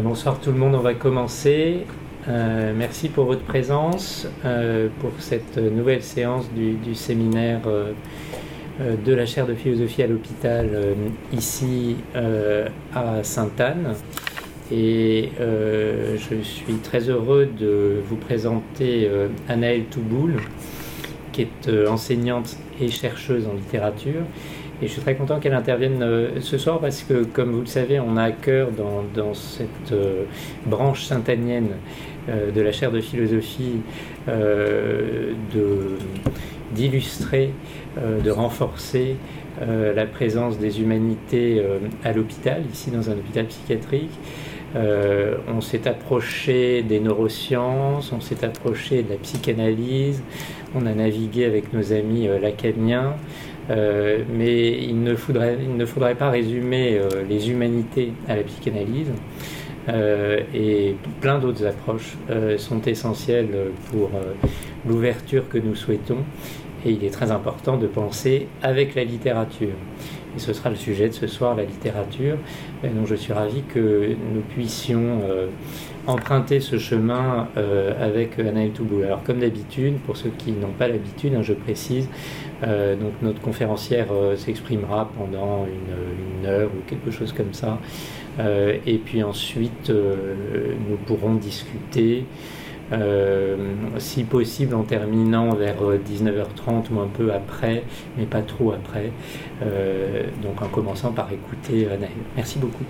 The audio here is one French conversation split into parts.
bonsoir tout le monde, on va commencer. Euh, merci pour votre présence euh, pour cette nouvelle séance du, séminaire euh, de la chaire de philosophie à l'hôpital ici à Sainte-Anne. Et je suis très heureux de vous présenter Anaëlle Touboul, qui est enseignante et chercheuse en littérature et je suis très content qu'elle intervienne euh, ce soir parce que, comme vous le savez, on a à cœur dans, cette euh, branche saintanienne euh, de la chaire de philosophie d'illustrer, de, renforcer la présence des humanités à l'hôpital, ici dans un hôpital psychiatrique. on s'est approché des neurosciences, on s'est approché de la psychanalyse, on a navigué avec nos amis lacaniens. Euh, mais il ne, faudrait, pas résumer euh, les humanités à la psychanalyse. Euh, et plein d'autres approches sont essentielles pour l'ouverture que nous souhaitons. Et il est très important de penser avec la littérature. Et ce sera le sujet de ce soir, la littérature. donc je suis ravi que nous puissions emprunter ce chemin avec Anaël Touboul. Alors comme d'habitude, pour ceux qui n'ont pas l'habitude, hein, je précise, euh, donc notre conférencière euh, s'exprimera pendant une, heure ou quelque chose comme ça. Euh, et puis ensuite, nous pourrons discuter, si possible en terminant vers 19h30 ou un peu après, mais pas trop après. donc en commençant par écouter Anaël. Merci beaucoup.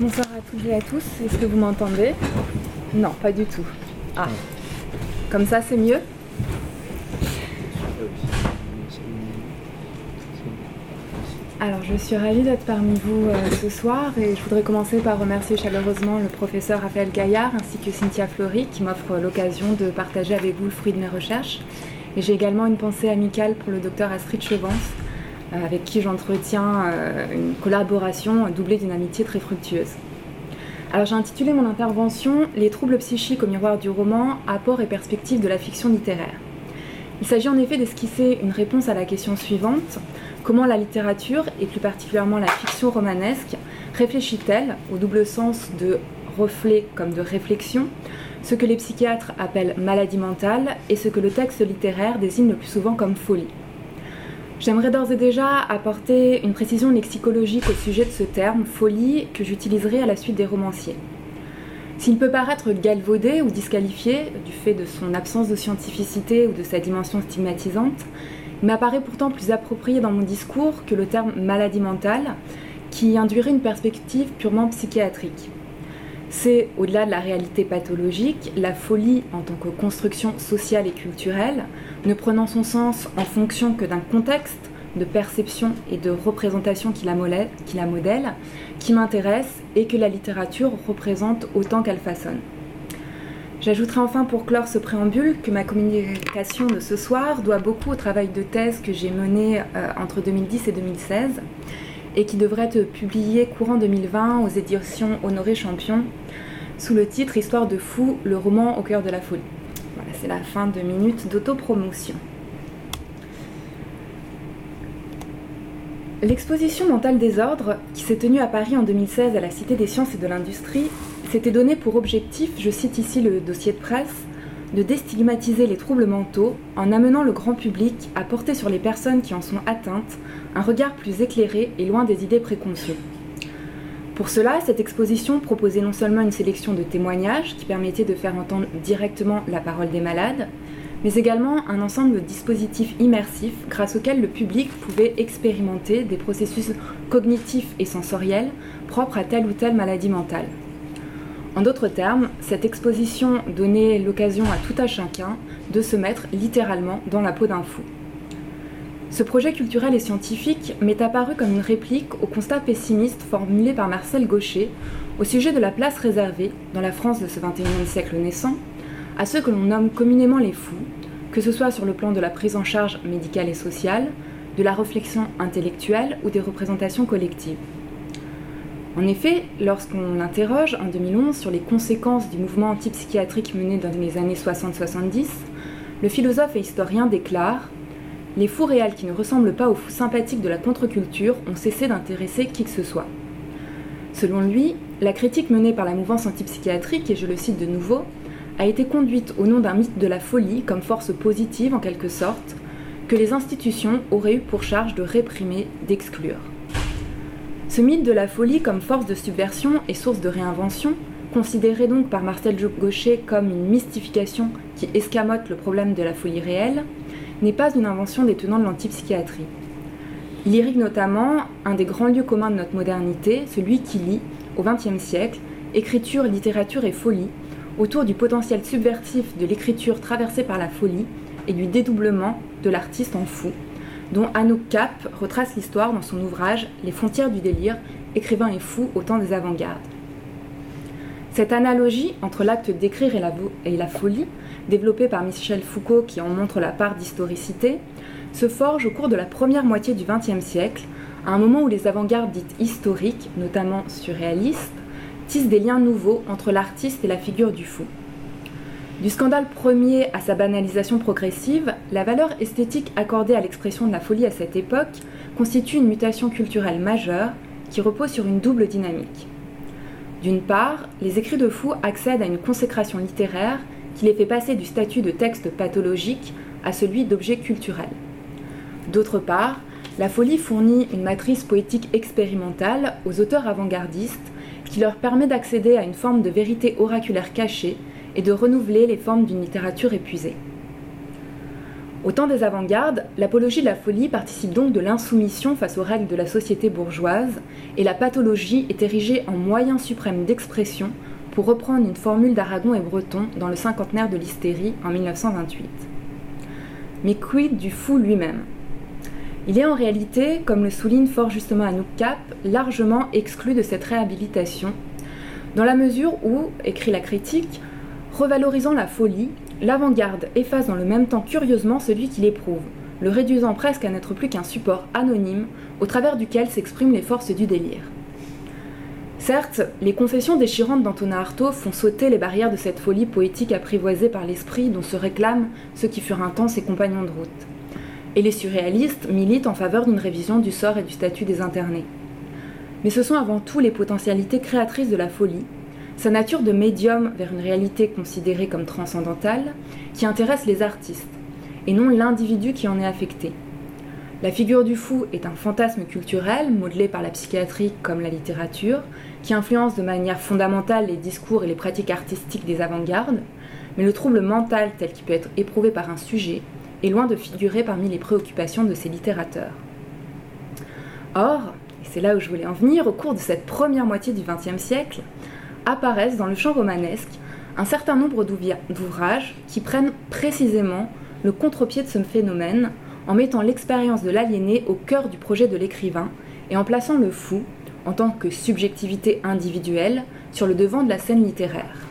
Bonsoir à toutes et à tous. Est-ce que vous m'entendez? Non, pas du tout. Ah, comme ça c'est mieux? Alors, je suis ravie d'être parmi vous euh, ce soir et je voudrais commencer par remercier chaleureusement le professeur Raphaël Gaillard ainsi que Cynthia Flory qui m'offrent l'occasion de partager avec vous le fruit de mes recherches. Et j'ai également une pensée amicale pour le docteur Astrid Chevance euh, avec qui j'entretiens euh, une collaboration doublée d'une amitié très fructueuse. Alors j'ai intitulé mon intervention Les troubles psychiques au miroir du roman, apport et perspective de la fiction littéraire. Il s'agit en effet d'esquisser une réponse à la question suivante Comment la littérature, et plus particulièrement la fiction romanesque, réfléchit-elle, au double sens de reflet comme de réflexion, ce que les psychiatres appellent maladie mentale et ce que le texte littéraire désigne le plus souvent comme folie J'aimerais d'ores et déjà apporter une précision lexicologique au sujet de ce terme, folie, que j'utiliserai à la suite des romanciers. S'il peut paraître galvaudé ou disqualifié du fait de son absence de scientificité ou de sa dimension stigmatisante, m'apparaît pourtant plus approprié dans mon discours que le terme maladie mentale, qui induirait une perspective purement psychiatrique. C'est, au-delà de la réalité pathologique, la folie en tant que construction sociale et culturelle, ne prenant son sens en fonction que d'un contexte de perception et de représentation qui la, modèle, qui m'intéresse et que la littérature représente autant qu'elle façonne. J'ajouterai enfin pour clore ce préambule que ma communication de ce soir doit beaucoup au travail de thèse que j'ai mené euh, entre 2010 et 2016 et qui devrait être publié courant 2020 aux éditions Honoré Champion sous le titre Histoire de fou, le roman au cœur de la folie. Voilà, c'est la fin de minutes d'autopromotion. L'exposition Mental Désordre, qui s'est tenue à Paris en 2016 à la Cité des Sciences et de l'Industrie, s'était donné pour objectif, je cite ici le dossier de presse, de déstigmatiser les troubles mentaux en amenant le grand public à porter sur les personnes qui en sont atteintes un regard plus éclairé et loin des idées préconçues. Pour cela, cette exposition proposait non seulement une sélection de témoignages qui permettait de faire entendre directement la parole des malades, mais également un ensemble de dispositifs immersifs grâce auxquels le public pouvait expérimenter des processus cognitifs et sensoriels propres à telle ou telle maladie mentale. En d'autres termes, cette exposition donnait l'occasion à tout à chacun de se mettre littéralement dans la peau d'un fou. Ce projet culturel et scientifique m'est apparu comme une réplique au constat pessimiste formulé par Marcel Gaucher au sujet de la place réservée, dans la France de ce XXIe siècle naissant, à ceux que l'on nomme communément les fous, que ce soit sur le plan de la prise en charge médicale et sociale, de la réflexion intellectuelle ou des représentations collectives. En effet, lorsqu'on l'interroge en 2011 sur les conséquences du mouvement antipsychiatrique mené dans les années 60-70, le philosophe et historien déclare Les fous réels qui ne ressemblent pas aux fous sympathiques de la contre-culture ont cessé d'intéresser qui que ce soit. Selon lui, la critique menée par la mouvance antipsychiatrique, et je le cite de nouveau, a été conduite au nom d'un mythe de la folie comme force positive en quelque sorte, que les institutions auraient eu pour charge de réprimer, d'exclure. Ce mythe de la folie comme force de subversion et source de réinvention, considéré donc par Marcel Gaucher comme une mystification qui escamote le problème de la folie réelle, n'est pas une invention des tenants de l'antipsychiatrie. Il notamment un des grands lieux communs de notre modernité, celui qui lie, au XXe siècle, écriture, littérature et folie, autour du potentiel subvertif de l'écriture traversée par la folie et du dédoublement de l'artiste en fou, dont Anouk Cap retrace l'histoire dans son ouvrage Les frontières du délire, écrivain et fou au temps des avant-gardes. Cette analogie entre l'acte d'écrire et la, folie, développée par Michel Foucault qui en montre la part d'historicité, se forge au cours de la première moitié du XXe siècle, à un moment où les avant-gardes dites historiques, notamment surréalistes, tissent des liens nouveaux entre l'artiste et la figure du fou. Du scandale premier à sa banalisation progressive, la valeur esthétique accordée à l'expression de la folie à cette époque constitue une mutation culturelle majeure qui repose sur une double dynamique. D'une part, les écrits de fous accèdent à une consécration littéraire qui les fait passer du statut de texte pathologique à celui d'objet culturel. D'autre part, la folie fournit une matrice poétique expérimentale aux auteurs avant-gardistes qui leur permet d'accéder à une forme de vérité oraculaire cachée et de renouveler les formes d'une littérature épuisée. Au temps des avant-gardes, l'apologie de la folie participe donc de l'insoumission face aux règles de la société bourgeoise, et la pathologie est érigée en moyen suprême d'expression, pour reprendre une formule d'Aragon et Breton dans le cinquantenaire de l'hystérie en 1928. Mais quid du fou lui-même? Il est en réalité, comme le souligne fort justement Anouk Cap, largement exclu de cette réhabilitation, dans la mesure où, écrit la critique, Revalorisant la folie, l'avant-garde efface dans le même temps curieusement celui qui l'éprouve, le réduisant presque à n'être plus qu'un support anonyme au travers duquel s'expriment les forces du délire. Certes, les confessions déchirantes d'Antonin Artaud font sauter les barrières de cette folie poétique apprivoisée par l'esprit dont se réclament ceux qui furent un temps ses compagnons de route. Et les surréalistes militent en faveur d'une révision du sort et du statut des internés. Mais ce sont avant tout les potentialités créatrices de la folie sa nature de médium vers une réalité considérée comme transcendantale qui intéresse les artistes, et non l'individu qui en est affecté. La figure du fou est un fantasme culturel modelé par la psychiatrie comme la littérature, qui influence de manière fondamentale les discours et les pratiques artistiques des avant-gardes, mais le trouble mental tel qu'il peut être éprouvé par un sujet est loin de figurer parmi les préoccupations de ces littérateurs. Or, et c'est là où je voulais en venir, au cours de cette première moitié du XXe siècle, apparaissent dans le champ romanesque un certain nombre d'ouvrages qui prennent précisément le contre-pied de ce phénomène en mettant l'expérience de l'aliéné au cœur du projet de l'écrivain et en plaçant le fou, en tant que subjectivité individuelle, sur le devant de la scène littéraire.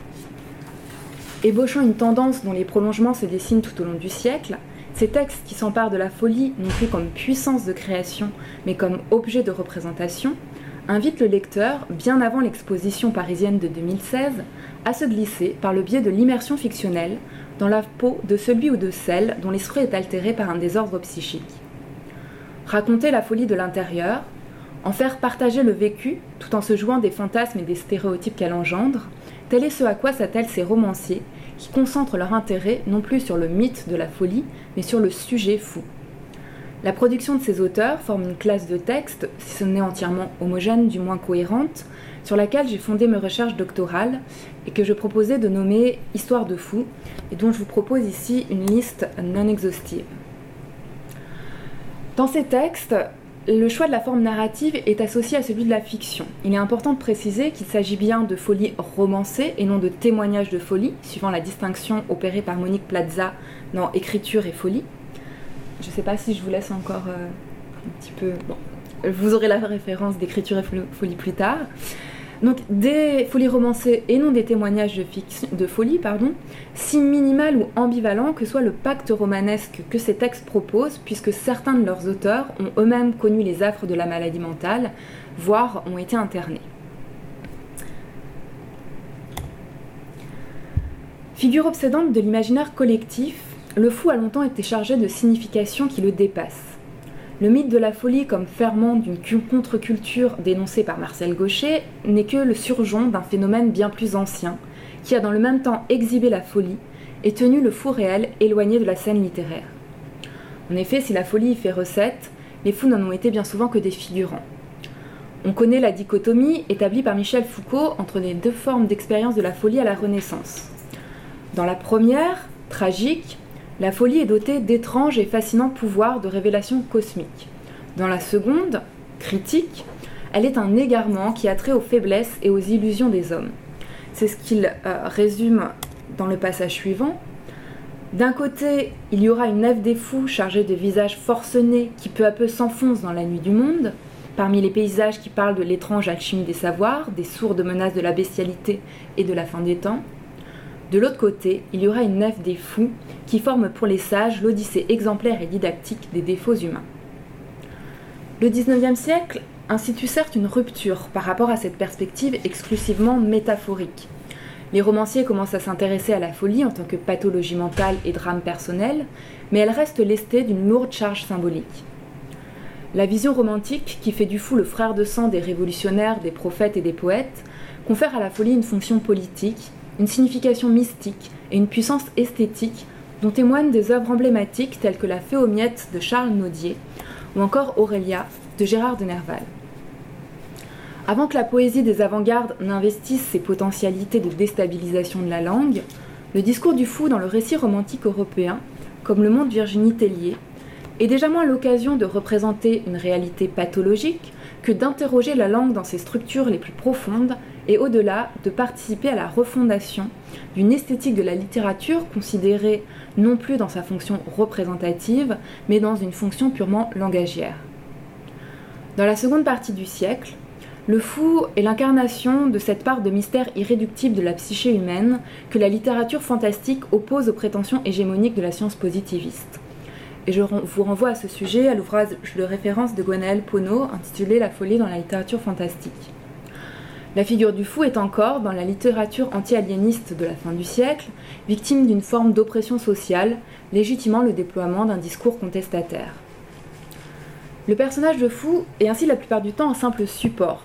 Ébauchant une tendance dont les prolongements se dessinent tout au long du siècle, ces textes qui s'emparent de la folie non plus comme puissance de création, mais comme objet de représentation, invite le lecteur, bien avant l'exposition parisienne de 2016, à se glisser, par le biais de l'immersion fictionnelle, dans la peau de celui ou de celle dont l'esprit est altéré par un désordre psychique. Raconter la folie de l'intérieur, en faire partager le vécu, tout en se jouant des fantasmes et des stéréotypes qu'elle engendre, tel est ce à quoi s'attellent ces romanciers, qui concentrent leur intérêt non plus sur le mythe de la folie, mais sur le sujet fou. La production de ces auteurs forme une classe de texte, si ce n'est entièrement homogène, du moins cohérente, sur laquelle j'ai fondé mes recherches doctorales et que je proposais de nommer Histoire de fou, et dont je vous propose ici une liste non exhaustive. Dans ces textes, le choix de la forme narrative est associé à celui de la fiction. Il est important de préciser qu'il s'agit bien de folie romancée et non de témoignage de folie, suivant la distinction opérée par Monique Plaza dans Écriture et folie. Je ne sais pas si je vous laisse encore euh, un petit peu. Bon, vous aurez la référence d'écriture et folie plus tard. Donc des folies romancées et non des témoignages de, de folie, pardon, si minimal ou ambivalent que soit le pacte romanesque que ces textes proposent, puisque certains de leurs auteurs ont eux-mêmes connu les affres de la maladie mentale, voire ont été internés. Figure obsédante de l'imaginaire collectif, le fou a longtemps été chargé de significations qui le dépassent. Le mythe de la folie comme ferment d'une contre-culture dénoncée par Marcel Gaucher n'est que le surjon d'un phénomène bien plus ancien, qui a dans le même temps exhibé la folie et tenu le fou réel éloigné de la scène littéraire. En effet, si la folie y fait recette, les fous n'en ont été bien souvent que des figurants. On connaît la dichotomie établie par Michel Foucault entre les deux formes d'expérience de la folie à la Renaissance. Dans la première, tragique, la folie est dotée d'étranges et fascinants pouvoirs de révélation cosmique. Dans la seconde, critique, elle est un égarement qui a trait aux faiblesses et aux illusions des hommes. C'est ce qu'il euh, résume dans le passage suivant. D'un côté, il y aura une nef des fous chargée de visages forcenés qui peu à peu s'enfoncent dans la nuit du monde, parmi les paysages qui parlent de l'étrange alchimie des savoirs, des sourdes menaces de la bestialité et de la fin des temps. De l'autre côté, il y aura une nef des fous qui forme pour les sages l'odyssée exemplaire et didactique des défauts humains. Le XIXe siècle institue certes une rupture par rapport à cette perspective exclusivement métaphorique. Les romanciers commencent à s'intéresser à la folie en tant que pathologie mentale et drame personnel, mais elle reste lestée d'une lourde charge symbolique. La vision romantique, qui fait du fou le frère de sang des révolutionnaires, des prophètes et des poètes, confère à la folie une fonction politique, une signification mystique et une puissance esthétique dont témoignent des œuvres emblématiques telles que La Fée aux miettes de Charles Naudier ou encore Aurélia de Gérard de Nerval. Avant que la poésie des avant-gardes n'investisse ses potentialités de déstabilisation de la langue, le discours du fou dans le récit romantique européen, comme le montre Virginie Tellier, est déjà moins l'occasion de représenter une réalité pathologique que d'interroger la langue dans ses structures les plus profondes et au-delà de participer à la refondation d'une esthétique de la littérature considérée non plus dans sa fonction représentative, mais dans une fonction purement langagière. Dans la seconde partie du siècle, le fou est l'incarnation de cette part de mystère irréductible de la psyché humaine que la littérature fantastique oppose aux prétentions hégémoniques de la science positiviste. Et je vous renvoie à ce sujet à l'ouvrage de référence de Gwenaël Pono intitulé La folie dans la littérature fantastique. La figure du fou est encore, dans la littérature anti-aliéniste de la fin du siècle, victime d'une forme d'oppression sociale, légitimant le déploiement d'un discours contestataire. Le personnage de fou est ainsi la plupart du temps un simple support,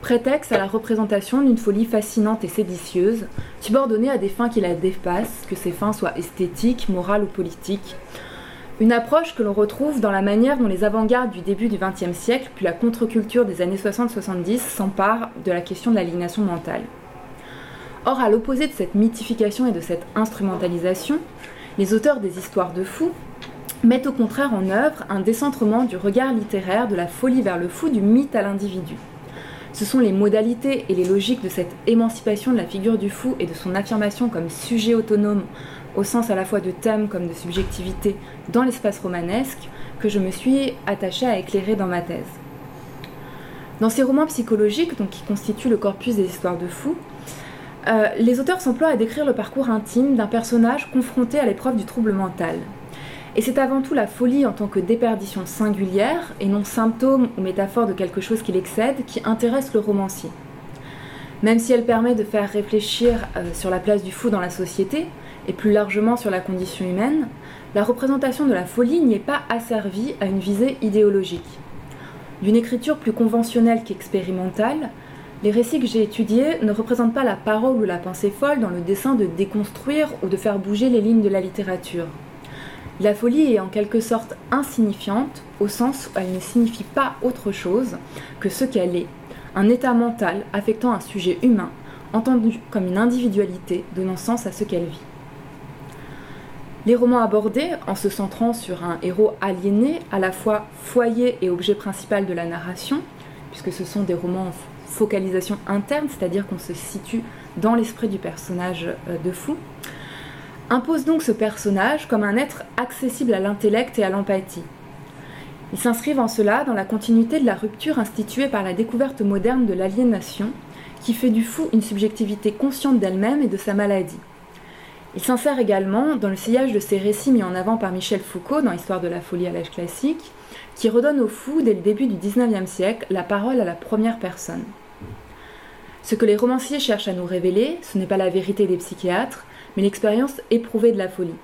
prétexte à la représentation d'une folie fascinante et séditieuse, subordonnée à des fins qui la dépassent, que ces fins soient esthétiques, morales ou politiques, une approche que l'on retrouve dans la manière dont les avant-gardes du début du XXe siècle, puis la contre-culture des années 60-70 s'emparent de la question de l'aliénation mentale. Or, à l'opposé de cette mythification et de cette instrumentalisation, les auteurs des histoires de fous mettent au contraire en œuvre un décentrement du regard littéraire de la folie vers le fou du mythe à l'individu. Ce sont les modalités et les logiques de cette émancipation de la figure du fou et de son affirmation comme sujet autonome au sens à la fois de thème comme de subjectivité dans l'espace romanesque, que je me suis attachée à éclairer dans ma thèse. Dans ces romans psychologiques, donc, qui constituent le corpus des histoires de fous, euh, les auteurs s'emploient à décrire le parcours intime d'un personnage confronté à l'épreuve du trouble mental. Et c'est avant tout la folie en tant que déperdition singulière, et non symptôme ou métaphore de quelque chose qui l'excède, qui intéresse le romancier. Même si elle permet de faire réfléchir euh, sur la place du fou dans la société, et plus largement sur la condition humaine, la représentation de la folie n'y est pas asservie à une visée idéologique. D'une écriture plus conventionnelle qu'expérimentale, les récits que j'ai étudiés ne représentent pas la parole ou la pensée folle dans le dessein de déconstruire ou de faire bouger les lignes de la littérature. La folie est en quelque sorte insignifiante au sens où elle ne signifie pas autre chose que ce qu'elle est, un état mental affectant un sujet humain, entendu comme une individualité donnant sens à ce qu'elle vit. Les romans abordés, en se centrant sur un héros aliéné, à la fois foyer et objet principal de la narration, puisque ce sont des romans en focalisation interne, c'est-à-dire qu'on se situe dans l'esprit du personnage euh, de fou, imposent donc ce personnage comme un être accessible à l'intellect et à l'empathie. Ils s'inscrivent en cela dans la continuité de la rupture instituée par la découverte moderne de l'aliénation, qui fait du fou une subjectivité consciente d'elle-même et de sa maladie. Il s'insère également dans le sillage de ces récits mis en avant par Michel Foucault dans Histoire de la folie à l'âge classique, qui redonne au fou, dès le début du XIXe siècle, la parole à la première personne. Ce que les romanciers cherchent à nous révéler, ce n'est pas la vérité des psychiatres, mais l'expérience éprouvée de la folie.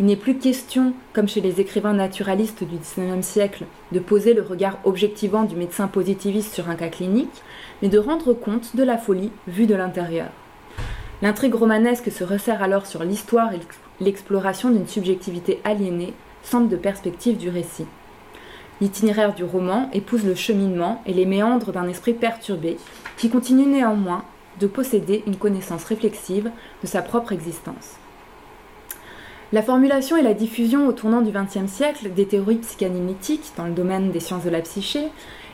il n'est plus question, comme chez les écrivains naturalistes du XIXe siècle, de poser le regard objectivant du médecin positiviste sur un cas clinique, mais de rendre compte de la folie vue de l'intérieur. L'intrigue romanesque se resserre alors sur l'histoire et l'exploration d'une subjectivité aliénée, centre de perspective du récit. L'itinéraire du roman épouse le cheminement et les méandres d'un esprit perturbé qui continue néanmoins de posséder une connaissance réflexive de sa propre existence. La formulation et la diffusion au tournant du XXe siècle des théories psychanalytiques dans le domaine des sciences de la psyché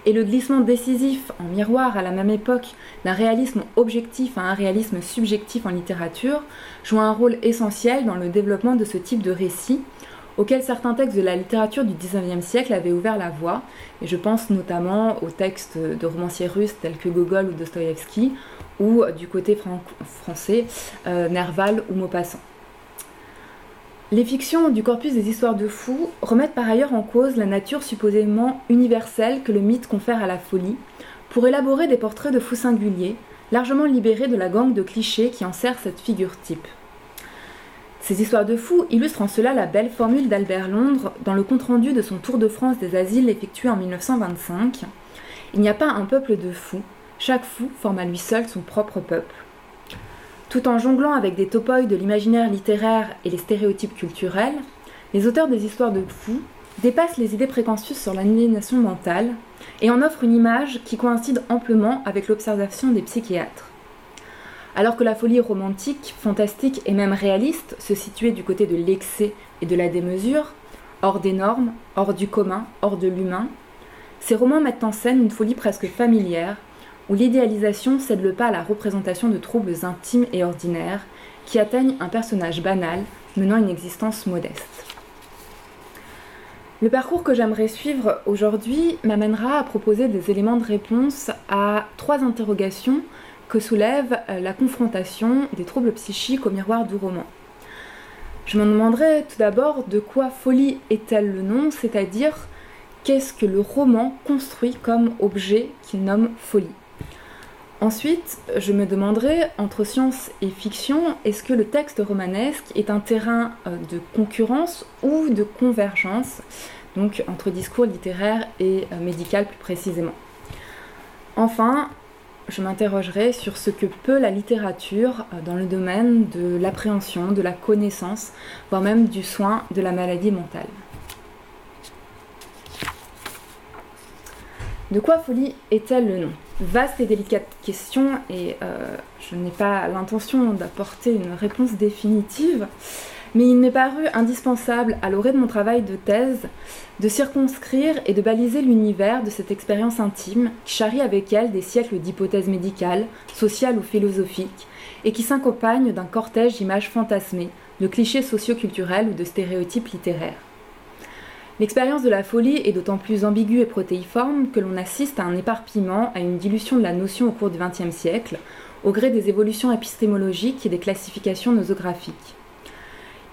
et le glissement décisif en miroir à la même époque d'un réalisme objectif à un réalisme subjectif en littérature jouent un rôle essentiel dans le développement de ce type de récit auquel certains textes de la littérature du XIXe siècle avaient ouvert la voie, et je pense notamment aux textes de romanciers russes tels que Gogol ou Dostoïevski, ou du côté français, euh, Nerval ou Maupassant. Les fictions du corpus des histoires de fous remettent par ailleurs en cause la nature supposément universelle que le mythe confère à la folie, pour élaborer des portraits de fous singuliers, largement libérés de la gangue de clichés qui enserre cette figure type. Ces histoires de fous illustrent en cela la belle formule d'Albert Londres dans le compte-rendu de son Tour de France des asiles effectué en 1925. Il n'y a pas un peuple de fous, chaque fou forme à lui seul son propre peuple. Tout en jonglant avec des topoïs de l'imaginaire littéraire et les stéréotypes culturels, les auteurs des histoires de fous dépassent les idées préconçues sur l'aliénation mentale et en offrent une image qui coïncide amplement avec l'observation des psychiatres. Alors que la folie romantique, fantastique et même réaliste se situait du côté de l'excès et de la démesure, hors des normes, hors du commun, hors de l'humain, ces romans mettent en scène une folie presque familière, où l'idéalisation cède le pas à la représentation de troubles intimes et ordinaires qui atteignent un personnage banal menant une existence modeste. Le parcours que j'aimerais suivre aujourd'hui m'amènera à proposer des éléments de réponse à trois interrogations que soulève euh, la confrontation des troubles psychiques au miroir du roman. Je me demanderai tout d'abord de quoi folie est-elle le nom, c'est-à-dire qu'est-ce que le roman construit comme objet qu'il nomme folie. Ensuite, je me demanderai, entre science et fiction, est-ce que le texte romanesque est un terrain euh, de concurrence ou de convergence, donc entre discours littéraire et euh, médical plus précisément? Enfin, je m'interrogerai sur ce que peut la littérature euh, dans le domaine de l'appréhension, de la connaissance, voire même du soin de la maladie mentale. De quoi folie est-elle le nom? Vaste et délicate question et euh, je n'ai pas l'intention d'apporter une réponse définitive mais il m'est paru indispensable, à l'orée de mon travail de thèse, de circonscrire et de baliser l'univers de cette expérience intime qui charrie avec elle des siècles d'hypothèses médicales, sociales ou philosophiques, et qui s'accompagne d'un cortège d'images fantasmées, de clichés socioculturels ou de stéréotypes littéraires. L'expérience de la folie est d'autant plus ambiguë et protéiforme que l'on assiste à un éparpillement, à une dilution de la notion au cours du XXe siècle, au gré des évolutions épistémologiques et des classifications nosographiques.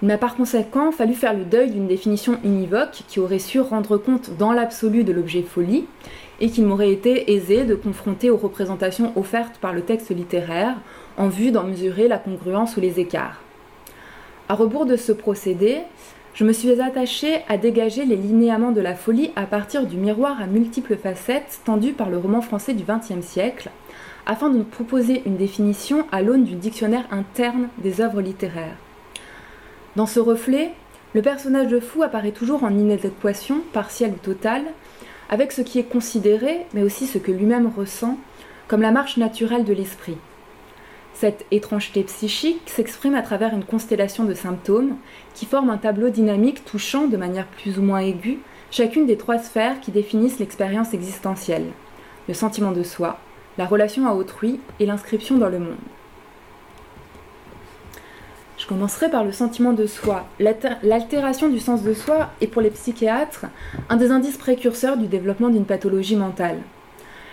Il m'a par conséquent fallu faire le deuil d'une définition univoque qui aurait su rendre compte dans l'absolu de l'objet folie et qu'il m'aurait été aisé de confronter aux représentations offertes par le texte littéraire en vue d'en mesurer la congruence ou les écarts. À rebours de ce procédé, je me suis attachée à dégager les linéaments de la folie à partir du miroir à multiples facettes tendu par le roman français du XXe siècle, afin de proposer une définition à l'aune du dictionnaire interne des œuvres littéraires. Dans ce reflet, le personnage de fou apparaît toujours en inadéquation, partielle ou totale, avec ce qui est considéré, mais aussi ce que lui-même ressent, comme la marche naturelle de l'esprit. Cette étrangeté psychique s'exprime à travers une constellation de symptômes qui forment un tableau dynamique touchant de manière plus ou moins aiguë chacune des trois sphères qui définissent l'expérience existentielle le sentiment de soi, la relation à autrui et l'inscription dans le monde. Je commencerai par le sentiment de soi. L'altération du sens de soi est pour les psychiatres un des indices précurseurs du développement d'une pathologie mentale.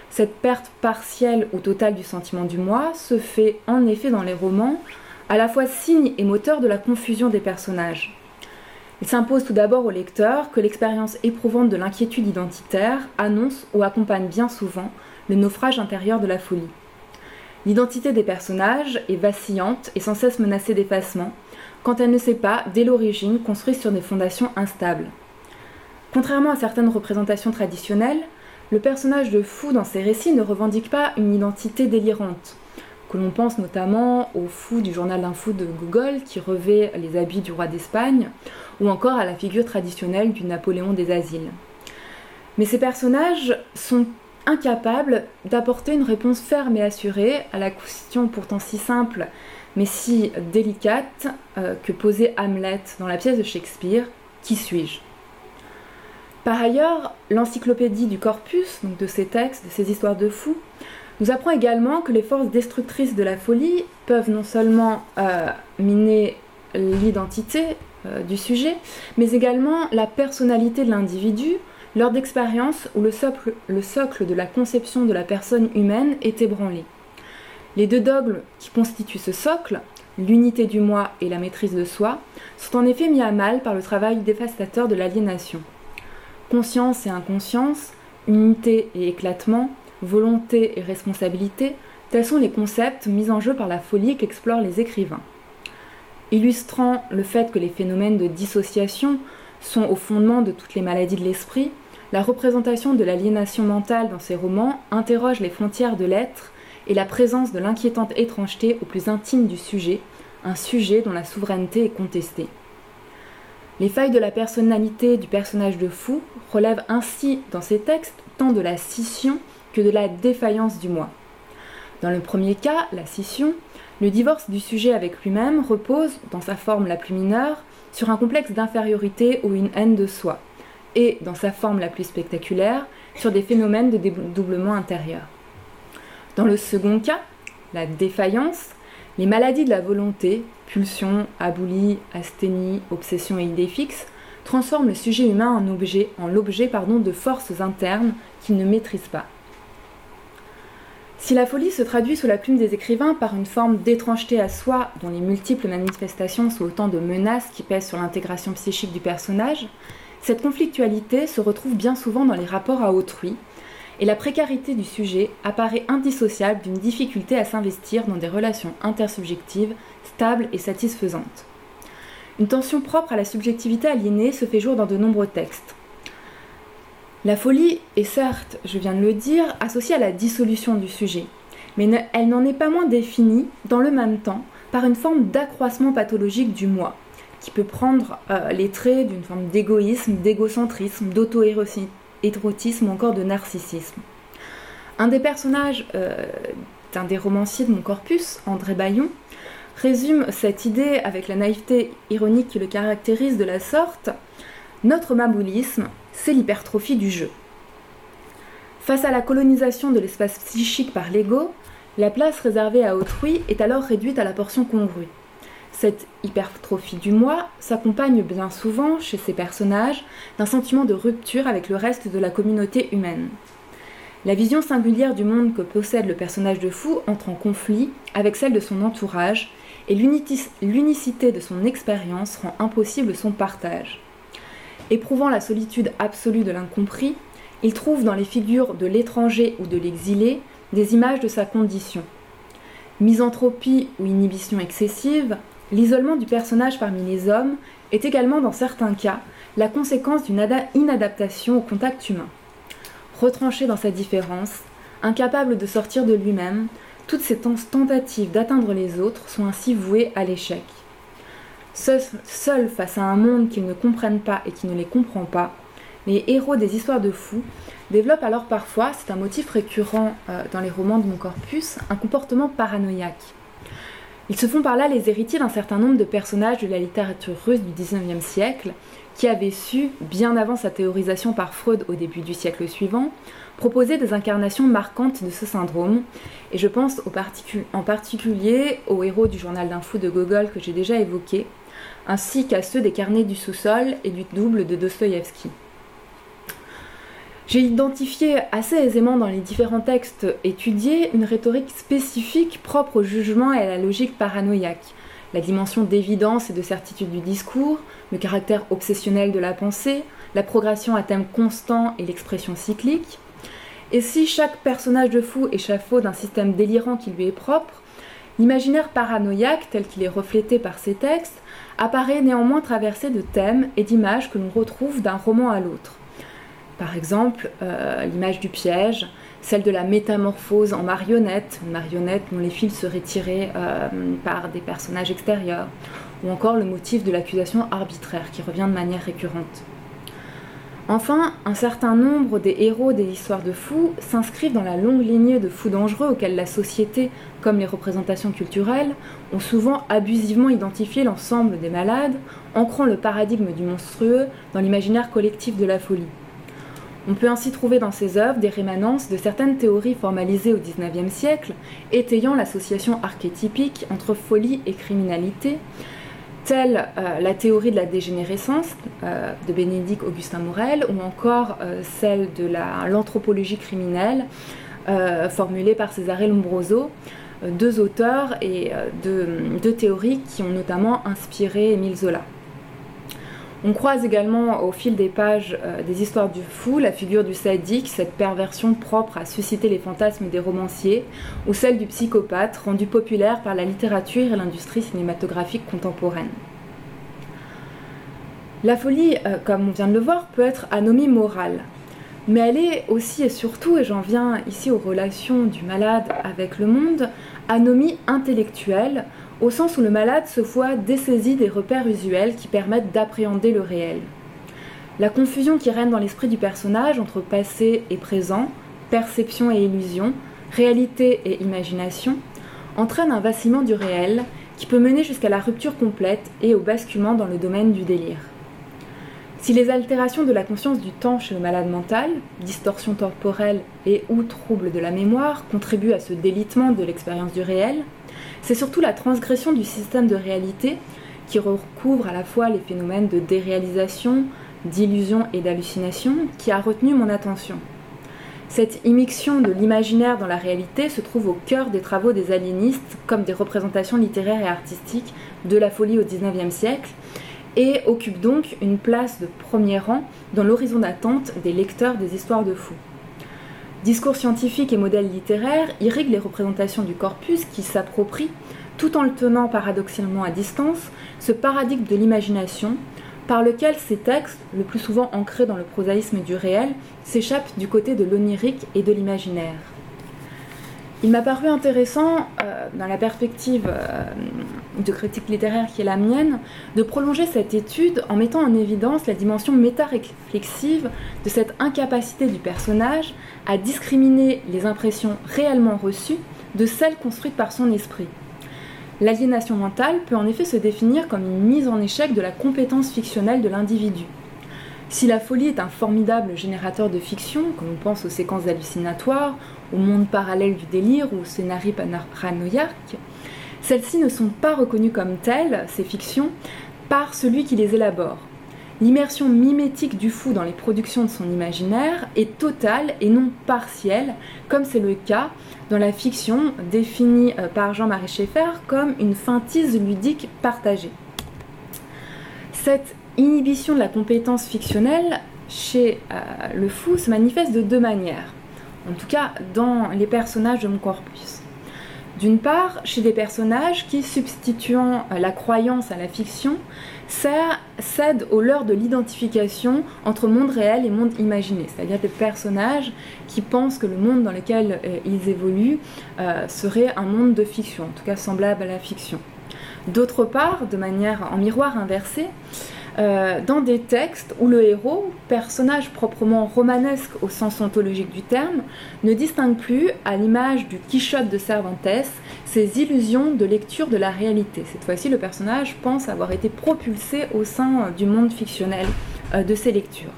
Cette perte partielle ou totale du sentiment du moi se fait en effet dans les romans à la fois signe et moteur de la confusion des personnages. Il s'impose tout d'abord au lecteur que l'expérience éprouvante de l'inquiétude identitaire annonce ou accompagne bien souvent le naufrage intérieur de la folie. L'identité des personnages est vacillante et sans cesse menacée d'effacement, quand elle ne s'est pas, dès l'origine, construite sur des fondations instables. Contrairement à certaines représentations traditionnelles, le personnage de fou dans ces récits ne revendique pas une identité délirante, que l'on pense notamment au fou du journal d'un fou de Google qui revêt les habits du roi d'Espagne, ou encore à la figure traditionnelle du Napoléon des asiles. Mais ces personnages sont incapables d'apporter une réponse ferme et assurée à la question pourtant si simple mais si délicate euh, que posait Hamlet dans la pièce de Shakespeare Qui suis-je? Par ailleurs, l'encyclopédie du corpus, de ces textes, de ces histoires de fous, nous apprend également que les forces destructrices de la folie peuvent non seulement euh, miner l'identité euh, du sujet, mais également la personnalité de l'individu, lors d'expériences où le socle, le socle de la conception de la personne humaine est ébranlé. Les deux dogmes qui constituent ce socle, l'unité du moi et la maîtrise de soi, sont en effet mis à mal par le travail dévastateur de l'aliénation. Conscience et inconscience, unité et éclatement, volonté et responsabilité, tels sont les concepts mis en jeu par la folie qu'explorent les écrivains. Illustrant le fait que les phénomènes de dissociation sont au fondement de toutes les maladies de l'esprit, la représentation de l'aliénation mentale dans ces romans interroge les frontières de l'être et la présence de l'inquiétante étrangeté au plus intime du sujet, un sujet dont la souveraineté est contestée. Les failles de la personnalité du personnage de fou relèvent ainsi dans ces textes tant de la scission que de la défaillance du moi. Dans le premier cas, la scission, le divorce du sujet avec lui-même repose, dans sa forme la plus mineure, sur un complexe d'infériorité ou une haine de soi, et, dans sa forme la plus spectaculaire, sur des phénomènes de dédoublement intérieur. Dans le second cas, la défaillance, les maladies de la volonté, pulsion, aboulie, asthénie, obsession et idée fixe, transforment le sujet humain en objet, en l'objet pardon, de forces internes qu'il ne maîtrise pas. Si la folie se traduit sous la plume des écrivains par une forme d'étrangeté à soi, dont les multiples manifestations sont autant de menaces qui pèsent sur l'intégration psychique du personnage, cette conflictualité se retrouve bien souvent dans les rapports à autrui, et la précarité du sujet apparaît indissociable d'une difficulté à s'investir dans des relations intersubjectives et satisfaisantes. Une tension propre à la subjectivité aliénée se fait jour dans de nombreux textes. La folie est certes, je viens de le dire, associée à la dissolution du sujet, mais elle n'en est pas moins définie, dans le même temps, par une forme d'accroissement pathologique du moi, qui peut prendre euh, les traits d'une forme d'égoïsme, d'égocentrisme, d'auto-érotisme ou encore de narcissisme. Un des personnages euh, d'un des romanciers de mon corpus, André Bayon, résume cette idée avec la naïveté ironique qui le caractérise de la sorte Notre maboulisme, c'est l'hypertrophie du jeu. Face à la colonisation de l'espace psychique par l'ego, la place réservée à autrui est alors réduite à la portion congrue. Cette hypertrophie du moi s'accompagne bien souvent, chez ces personnages, d'un sentiment de rupture avec le reste de la communauté humaine. La vision singulière du monde que possède le personnage de fou entre en conflit avec celle de son entourage, et l'unicité de son expérience rend impossible son partage. Éprouvant la solitude absolue de l'incompris, il trouve dans les figures de l'étranger ou de l'exilé des images de sa condition. Misanthropie ou inhibition excessive, L'isolement du personnage parmi les hommes est également dans certains cas la conséquence d'une inadaptation au contact humain. Retranché dans sa différence, incapable de sortir de lui-même, toutes ses tentatives d'atteindre les autres sont ainsi vouées à l'échec. Seuls face à un monde qu'ils ne comprennent pas et qui ne les comprend pas, les héros des histoires de fous développent alors parfois, c'est un motif récurrent euh, dans les romans de mon corpus, un comportement paranoïaque. Ils se font par là les héritiers d'un certain nombre de personnages de la littérature russe du XIXe siècle, qui avaient su, bien avant sa théorisation par Freud au début du siècle suivant, proposer des incarnations marquantes de ce syndrome, et je pense en particulier aux héros du journal d'un fou de Gogol que j'ai déjà évoqué, ainsi qu'à ceux des carnets du sous-sol et du double de Dostoïevski. J'ai identifié assez aisément dans les différents textes étudiés une rhétorique spécifique propre au jugement et à la logique paranoïaque, la dimension d'évidence et de certitude du discours, le caractère obsessionnel de la pensée, la progression à thème constant et l'expression cyclique. Et si chaque personnage de fou échafaude un système délirant qui lui est propre, l'imaginaire paranoïaque tel qu'il est reflété par ces textes apparaît néanmoins traversé de thèmes et d'images que l'on retrouve d'un roman à l'autre. Par exemple, euh, l'image du piège, celle de la métamorphose en marionnette, une marionnette dont les fils seraient tirés euh, par des personnages extérieurs, ou encore le motif de l'accusation arbitraire qui revient de manière récurrente. Enfin, un certain nombre des héros des histoires de fous s'inscrivent dans la longue lignée de fous dangereux auxquels la société, comme les représentations culturelles, ont souvent abusivement identifié l'ensemble des malades, ancrant le paradigme du monstrueux dans l'imaginaire collectif de la folie. On peut ainsi trouver dans ces œuvres des rémanences de certaines théories formalisées au XIXe siècle, étayant l'association archétypique entre folie et criminalité, telle euh, la théorie de la dégénérescence euh, de Bénédicte Augustin Morel ou encore euh, celle de l'anthropologie criminelle formulée par Cesare Lombroso, deux auteurs et deux, théories qui ont notamment inspiré Émile Zola. On croise également au fil des pages des histoires du fou la figure du sadique, cette perversion propre à susciter les fantasmes des romanciers, ou celle du psychopathe, rendue populaire par la littérature et l'industrie cinématographique contemporaine. La folie, euh, comme on vient de le voir, peut être anomie morale. Mais elle est aussi et surtout, et j'en viens ici aux relations du malade avec le monde, anomie intellectuelle, au sens où le malade se voit dessaisi des repères usuels qui permettent d'appréhender le réel. La confusion qui règne dans l'esprit du personnage entre passé et présent, perception et illusion, réalité et imagination, entraîne un vacillement du réel qui peut mener jusqu'à la rupture complète et au basculement dans le domaine du délire. Si les altérations de la conscience du temps chez le malade mental, distorsion temporelle et ou trouble de la mémoire contribuent à ce délitement de l'expérience du réel, c'est surtout la transgression du système de réalité qui recouvre à la fois les phénomènes de déréalisation, d'illusion et d'hallucination qui a retenu mon attention. Cette immixtion de l'imaginaire dans la réalité se trouve au cœur des travaux des aliénistes comme des représentations littéraires et artistiques de la folie au XIXe siècle et occupe donc une place de premier rang dans l'horizon d'attente des lecteurs des histoires de fous. Discours scientifiques et modèles littéraires irriguent les représentations du corpus qui s'approprient, tout en le tenant paradoxalement à distance, ce paradigme de l'imagination par lequel ces textes, le plus souvent ancrés dans le prosaïsme du réel, s'échappent du côté de l'onirique et de l'imaginaire. Il m'a paru intéressant, euh, dans la perspective euh, de critique littéraire qui est la mienne, de prolonger cette étude en mettant en évidence la dimension méta-réflexive de cette incapacité du personnage à discriminer les impressions réellement reçues de celles construites par son esprit. L'aliénation mentale peut en effet se définir comme une mise en échec de la compétence fictionnelle de l'individu. Si la folie est un formidable générateur de fiction, comme on pense aux séquences hallucinatoires, au monde parallèle du délire ou au scénario celles-ci ne sont pas reconnues comme telles, ces fictions, par celui qui les élabore. L'immersion mimétique du fou dans les productions de son imaginaire est totale et non partielle, comme c'est le cas dans la fiction définie euh, par Jean-Marie Schaeffer comme une feintise ludique partagée. Cette inhibition de la compétence fictionnelle chez euh, le fou se manifeste de deux manières en tout cas dans les personnages de mon corpus. D'une part, chez des personnages qui, substituant euh, la croyance à la fiction, cèdent au leurre de l'identification entre monde réel et monde imaginé, c'est-à-dire des personnages qui pensent que le monde dans lequel euh, ils évoluent euh, serait un monde de fiction, en tout cas semblable à la fiction. D'autre part, de manière en miroir inversé, euh, dans des textes où le héros, personnage proprement romanesque au sens ontologique du terme, ne distingue plus, à l'image du Quichotte de Cervantes, ses illusions de lecture de la réalité. Cette fois-ci, le personnage pense avoir été propulsé au sein du monde fictionnel euh, de ses lectures.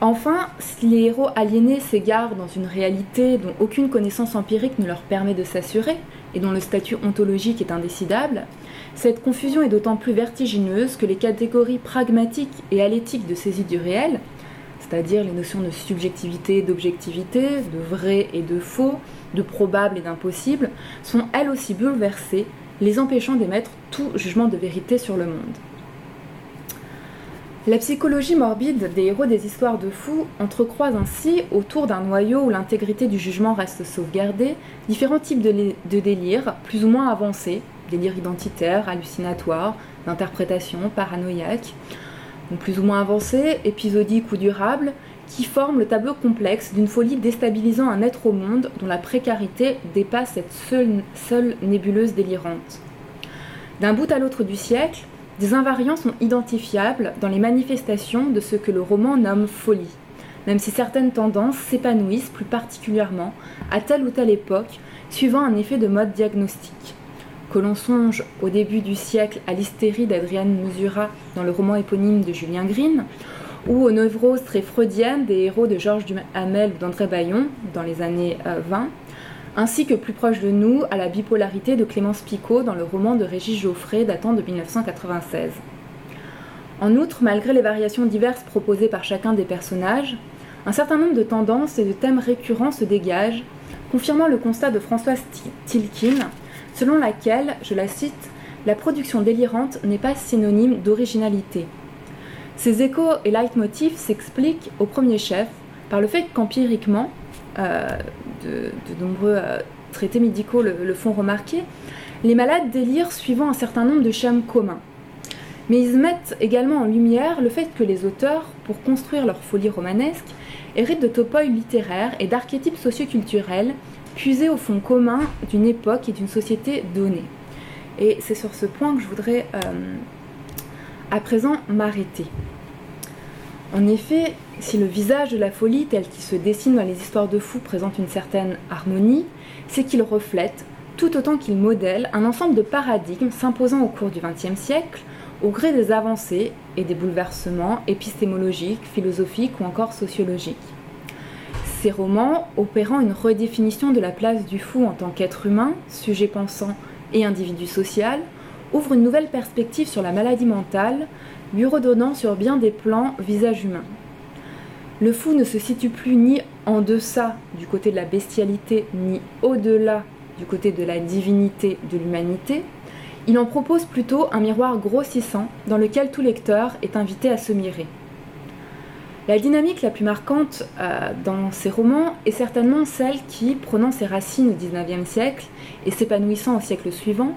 Enfin, si les héros aliénés s'égarent dans une réalité dont aucune connaissance empirique ne leur permet de s'assurer, et dont le statut ontologique est indécidable, cette confusion est d'autant plus vertigineuse que les catégories pragmatiques et alétiques de saisie du réel, c'est-à-dire les notions de subjectivité et d'objectivité, de vrai et de faux, de probable et d'impossible, sont elles aussi bouleversées, les empêchant d'émettre tout jugement de vérité sur le monde. La psychologie morbide des héros des histoires de fous entrecroise ainsi, autour d'un noyau où l'intégrité du jugement reste sauvegardée, différents types de, de délires, plus ou moins avancés, délires identitaires, hallucinatoires, d'interprétation, paranoïaques, plus ou moins avancés, épisodiques ou durables, qui forment le tableau complexe d'une folie déstabilisant un être au monde dont la précarité dépasse cette seule, seule nébuleuse délirante. D'un bout à l'autre du siècle, des invariants sont identifiables dans les manifestations de ce que le roman nomme folie, même si certaines tendances s'épanouissent plus particulièrement à telle ou telle époque, suivant un effet de mode diagnostique. Que l'on songe au début du siècle à l'hystérie d'Adrienne Musura dans le roman éponyme de Julien Green, ou aux neuroses très freudiennes des héros de Georges Duhamel ou d'André Bayon dans les années 20, euh, ainsi que plus proche de nous à la bipolarité de Clémence Picot dans le roman de Régis Geoffrey datant de 1996. En outre, malgré les variations diverses proposées par chacun des personnages, un certain nombre de tendances et de thèmes récurrents se dégagent, confirmant le constat de Françoise Tilkin, selon laquelle, je la cite, la production délirante n'est pas synonyme d'originalité. Ces échos et leitmotifs s'expliquent au premier chef par le fait qu'empiriquement, euh, de, nombreux euh, traités médicaux le, font remarquer, les malades délirent suivant un certain nombre de schèmes communs. Mais ils mettent également en lumière le fait que les auteurs, pour construire leur folie romanesque, héritent de topoi littéraires et d'archétypes socioculturels puisés au fond commun d'une époque et d'une société donnée. Et c'est sur ce point que je voudrais euh, à présent m'arrêter. En effet, si le visage de la folie tel qu'il se dessine dans les histoires de fous présente une certaine harmonie, c'est qu'il reflète, tout autant qu'il modèle, un ensemble de paradigmes s'imposant au cours du XXe siècle, au gré des avancées et des bouleversements épistémologiques, philosophiques ou encore sociologiques. Ces romans, opérant une redéfinition de la place du fou en tant qu'être humain, sujet pensant et individu social, ouvrent une nouvelle perspective sur la maladie mentale, lui redonnant sur bien des plans visage humain. Le fou ne se situe plus ni en deçà du côté de la bestialité, ni au-delà du côté de la divinité de l'humanité. Il en propose plutôt un miroir grossissant dans lequel tout lecteur est invité à se mirer. La dynamique la plus marquante euh, dans ces romans est certainement celle qui, prenant ses racines au XIXe siècle et s'épanouissant au siècle suivant,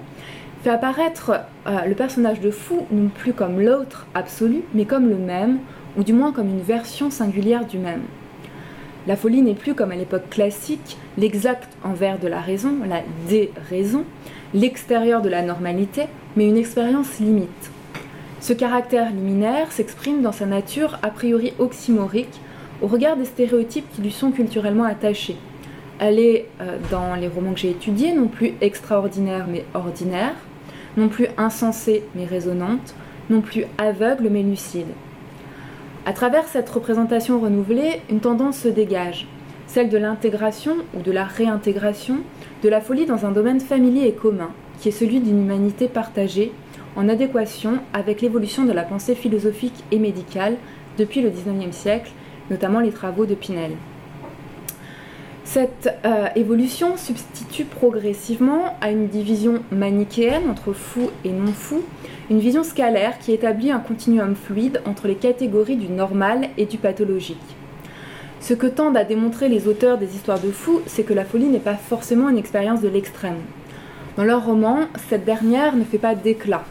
fait apparaître euh, le personnage de fou non plus comme l'autre absolu, mais comme le même, ou du moins comme une version singulière du même. La folie n'est plus comme à l'époque classique l'exact envers de la raison, la déraison, l'extérieur de la normalité, mais une expérience limite. Ce caractère liminaire s'exprime dans sa nature a priori oxymorique au regard des stéréotypes qui lui sont culturellement attachés. Elle est, euh, dans les romans que j'ai étudiés, non plus extraordinaire mais ordinaire, non plus insensée mais raisonnante, non plus aveugle mais lucide. À travers cette représentation renouvelée, une tendance se dégage, celle de l'intégration ou de la réintégration de la folie dans un domaine familier et commun, qui est celui d'une humanité partagée, en adéquation avec l'évolution de la pensée philosophique et médicale depuis le XIXe siècle, notamment les travaux de Pinel. Cette euh, évolution substitue progressivement à une division manichéenne entre fou et non fou, une vision scalaire qui établit un continuum fluide entre les catégories du normal et du pathologique. Ce que tendent à démontrer les auteurs des histoires de fous, c'est que la folie n'est pas forcément une expérience de l'extrême. Dans leur roman, cette dernière ne fait pas d'éclat.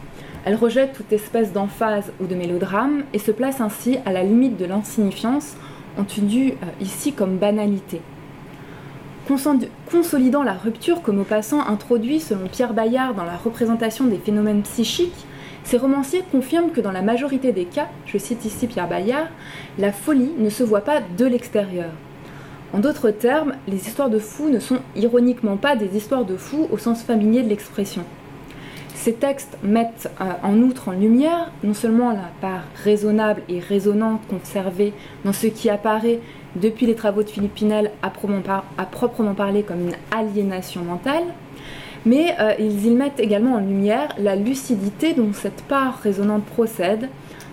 Elle rejette toute espèce d'emphase ou de mélodrame et se place ainsi à la limite de l'insignifiance, entendue euh, ici comme banalité consolidant la rupture que Maupassant introduit selon Pierre Bayard dans la représentation des phénomènes psychiques, ces romanciers confirment que dans la majorité des cas, je cite ici Pierre Bayard, la folie ne se voit pas de l'extérieur. En d'autres termes, les histoires de fous ne sont ironiquement pas des histoires de fous au sens familier de l'expression. Ces textes mettent euh, en outre en lumière non seulement la part raisonnable et résonnante conservée dans ce qui apparaît depuis les travaux de Philippe Pinel à proprement, parler comme une aliénation mentale, mais euh, ils mettent également en lumière la lucidité dont cette part résonante procède,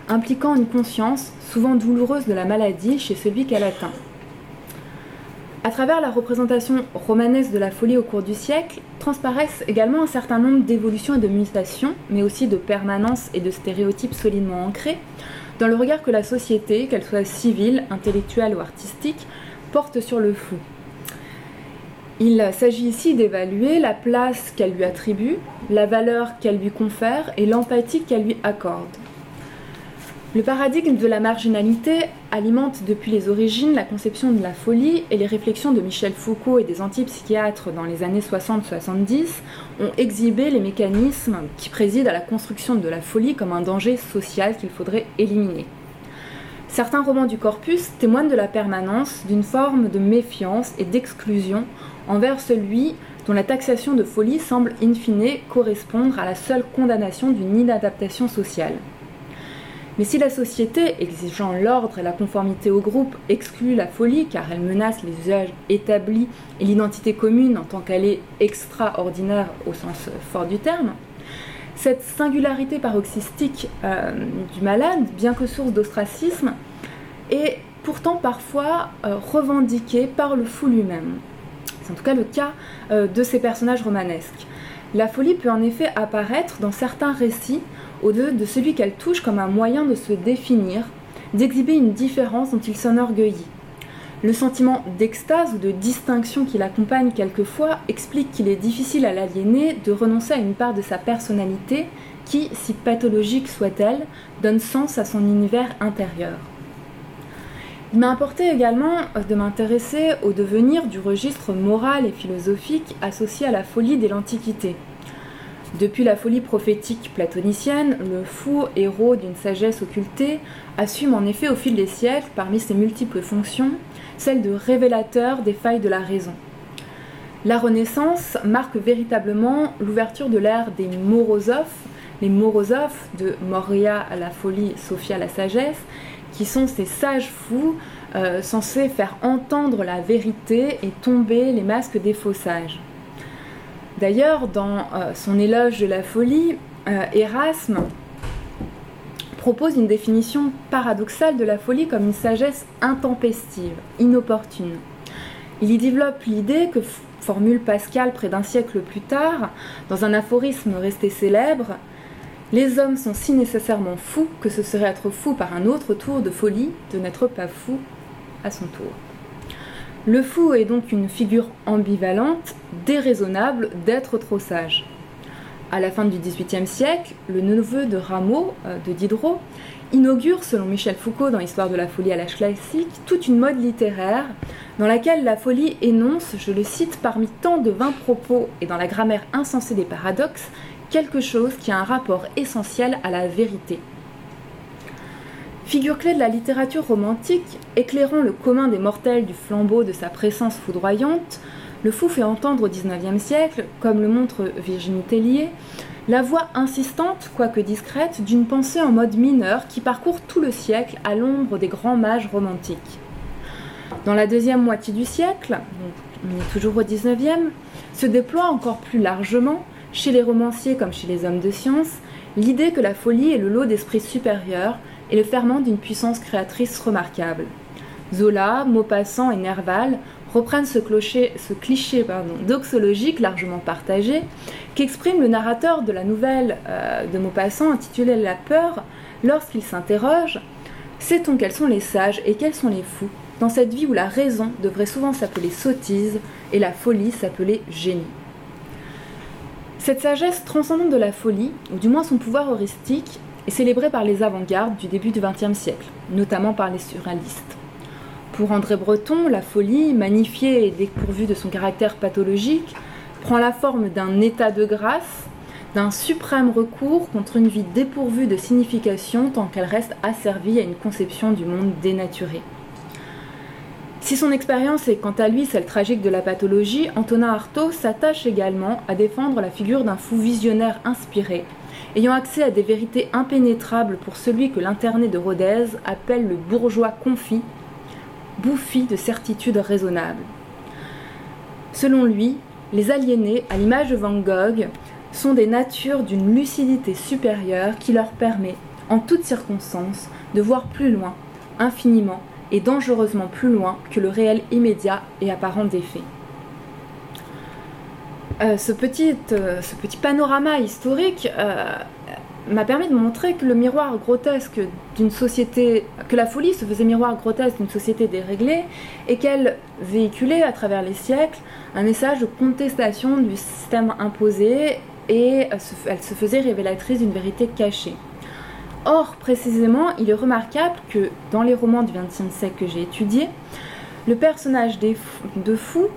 impliquant une conscience souvent douloureuse de la maladie chez celui qu'elle atteint. À travers la représentation romanesque de la folie au cours du siècle, transparaissent également un certain nombre d'évolutions et de mutations, mais aussi de permanences et de stéréotypes solidement ancrés, dans le regard que la société, qu'elle soit civile, intellectuelle ou artistique, porte sur le fou. Il s'agit ici d'évaluer la place qu'elle lui attribue, la valeur qu'elle lui confère et l'empathie qu'elle lui accorde. Le paradigme de la marginalité alimente depuis les origines la conception de la folie et les réflexions de Michel Foucault et des antipsychiatres dans les années 60-70 ont exhibé les mécanismes qui président à la construction de la folie comme un danger social qu'il faudrait éliminer. Certains romans du corpus témoignent de la permanence d'une forme de méfiance et d'exclusion envers celui dont la taxation de folie semble in fine correspondre à la seule condamnation d'une inadaptation sociale. Mais si la société, exigeant l'ordre et la conformité au groupe, exclut la folie car elle menace les usages établis et l'identité commune en tant qu'elle est extraordinaire au sens fort du terme, cette singularité paroxystique euh, du malade, bien que source d'ostracisme, est pourtant parfois euh, revendiquée par le fou lui-même. C'est en tout cas le cas euh, de ces personnages romanesques. La folie peut en effet apparaître dans certains récits au-delà de celui qu'elle touche comme un moyen de se définir, d'exhiber une différence dont il s'enorgueillit. Le sentiment d'extase ou de distinction qui l'accompagne quelquefois explique qu'il est difficile à l'aliéner de renoncer à une part de sa personnalité qui, si pathologique soit-elle, donne sens à son univers intérieur. Il m'a importé également de m'intéresser au devenir du registre moral et philosophique associé à la folie dès l'Antiquité. Depuis la folie prophétique platonicienne, le fou, héros d'une sagesse occultée, assume en effet au fil des siècles, parmi ses multiples fonctions, celle de révélateur des failles de la raison. La Renaissance marque véritablement l'ouverture de l'ère des morosophes, les morosophes de Moria à la folie, Sophia à la sagesse, qui sont ces sages fous euh, censés faire entendre la vérité et tomber les masques des faux sages. D'ailleurs, dans euh, son éloge de la folie, euh, Erasme propose une définition paradoxale de la folie comme une sagesse intempestive, inopportune. Il y développe l'idée que formule Pascal près d'un siècle plus tard, dans un aphorisme resté célèbre, les hommes sont si nécessairement fous que ce serait être fou par un autre tour de folie de n'être pas fou à son tour. Le fou est donc une figure ambivalente, déraisonnable d'être trop sage. À la fin du XVIIIe siècle, le neveu de Rameau, euh, de Diderot, inaugure, selon Michel Foucault dans Histoire de la folie à l'âge classique, toute une mode littéraire dans laquelle la folie énonce, je le cite, parmi tant de vains propos et dans la grammaire insensée des paradoxes, quelque chose qui a un rapport essentiel à la vérité. Figure clé de la littérature romantique, éclairant le commun des mortels du flambeau de sa présence foudroyante, le fou fait entendre au XIXe siècle, comme le montre Virginie Tellier, la voix insistante, quoique discrète, d'une pensée en mode mineur qui parcourt tout le siècle à l'ombre des grands mages romantiques. Dans la deuxième moitié du siècle, on est toujours au XIXe, se déploie encore plus largement, chez les romanciers comme chez les hommes de science, l'idée que la folie est le lot d'esprits supérieurs et le ferment d'une puissance créatrice remarquable. Zola, Maupassant et Nerval reprennent ce, cliché doxologique largement partagé qu'exprime le narrateur de la nouvelle euh, de Maupassant intitulée La peur lorsqu'il s'interroge Sait-on quels sont les sages et quels sont les fous dans cette vie où la raison devrait souvent s'appeler sottise et la folie s'appeler génie? Cette sagesse transcendante de la folie, ou du moins son pouvoir heuristique, est célébrée par les avant-gardes du début du XXe siècle, notamment par les surréalistes. Pour André Breton, la folie, magnifiée et dépourvue de son caractère pathologique, prend la forme d'un état de grâce, d'un suprême recours contre une vie dépourvue de signification tant qu'elle reste asservie à une conception du monde dénaturé. Si son expérience est quant à lui celle tragique de la pathologie, Antonin Artaud s'attache également à défendre la figure d'un fou visionnaire inspiré, ayant accès à des vérités impénétrables pour celui que l'interné de Rodez appelle le bourgeois confit, bouffi de certitudes raisonnables. Selon lui, les aliénés, à l'image de Van Gogh, sont des natures d'une lucidité supérieure qui leur permet, en toutes circonstances, de voir plus loin, infiniment et dangereusement plus loin que le réel immédiat et apparent des faits. Euh, ce, petit, euh, ce, petit, panorama historique euh, m'a permis de montrer que le miroir grotesque d'une société, que la folie se faisait miroir grotesque d'une société déréglée et qu'elle véhiculait à travers les siècles un message de contestation du système imposé et elle se faisait révélatrice d'une vérité cachée. Or, précisément, il est remarquable que dans les romans du XXe siècle que j'ai étudiés, le personnage de fou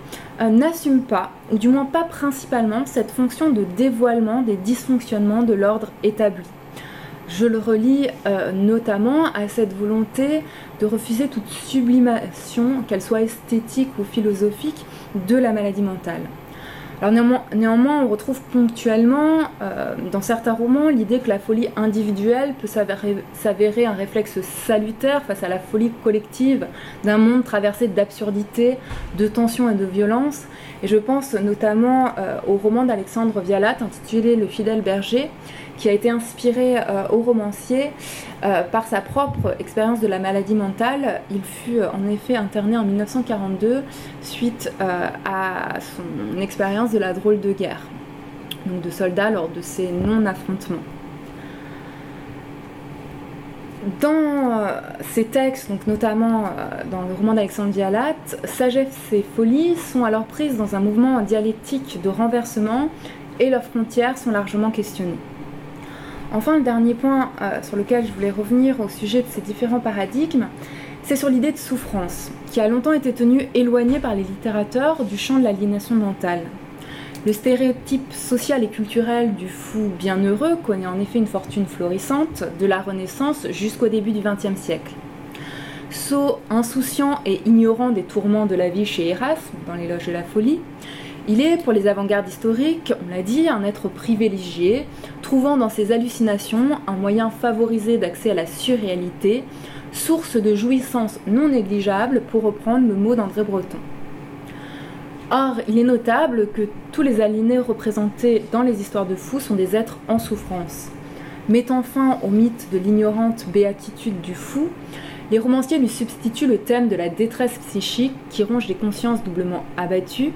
euh, n'assume pas, ou du moins pas principalement, cette fonction de dévoilement des dysfonctionnements de l'ordre établi. Je le relis euh, notamment à cette volonté de refuser toute sublimation, qu'elle soit esthétique ou philosophique, de la maladie mentale. Alors néanmoins, on retrouve ponctuellement euh, dans certains romans l'idée que la folie individuelle peut s'avérer un réflexe salutaire face à la folie collective d'un monde traversé d'absurdité, de tension et de violence. Et je pense notamment euh, au roman d'Alexandre Vialat intitulé Le fidèle berger, qui a été inspiré euh, au romancier euh, par sa propre expérience de la maladie mentale. Il fut en effet interné en 1942 suite à son expérience de la drôle de guerre, donc de soldats lors de ses non-affrontements. Dans ces textes, donc notamment dans le roman d'Alexandre Vialat, sagesse et folie sont alors prises dans un mouvement dialectique de renversement et leurs frontières sont largement questionnées. Enfin, le dernier point euh, sur lequel je voulais revenir au sujet de ces différents paradigmes, c'est sur l'idée de souffrance, qui a longtemps été tenue éloignée par les littérateurs du champ de l'aliénation mentale. Le stéréotype social et culturel du fou bienheureux connaît en effet une fortune florissante de la Renaissance jusqu'au début du XXe siècle. Sot, insouciant et ignorant des tourments de la vie chez Erasme, dans l'éloge de la folie, il est, pour les avant-gardes historiques, on l'a dit, un être privilégié, trouvant dans ses hallucinations un moyen favorisé d'accès à la surréalité, source de jouissance non négligeable, pour reprendre le mot d'André Breton. Or, il est notable que tous les alinéés représentés dans les histoires de fous sont des êtres en souffrance. Mettant fin au mythe de l'ignorante béatitude du fou, les romanciers lui substituent le thème de la détresse psychique qui ronge les consciences doublement abattues,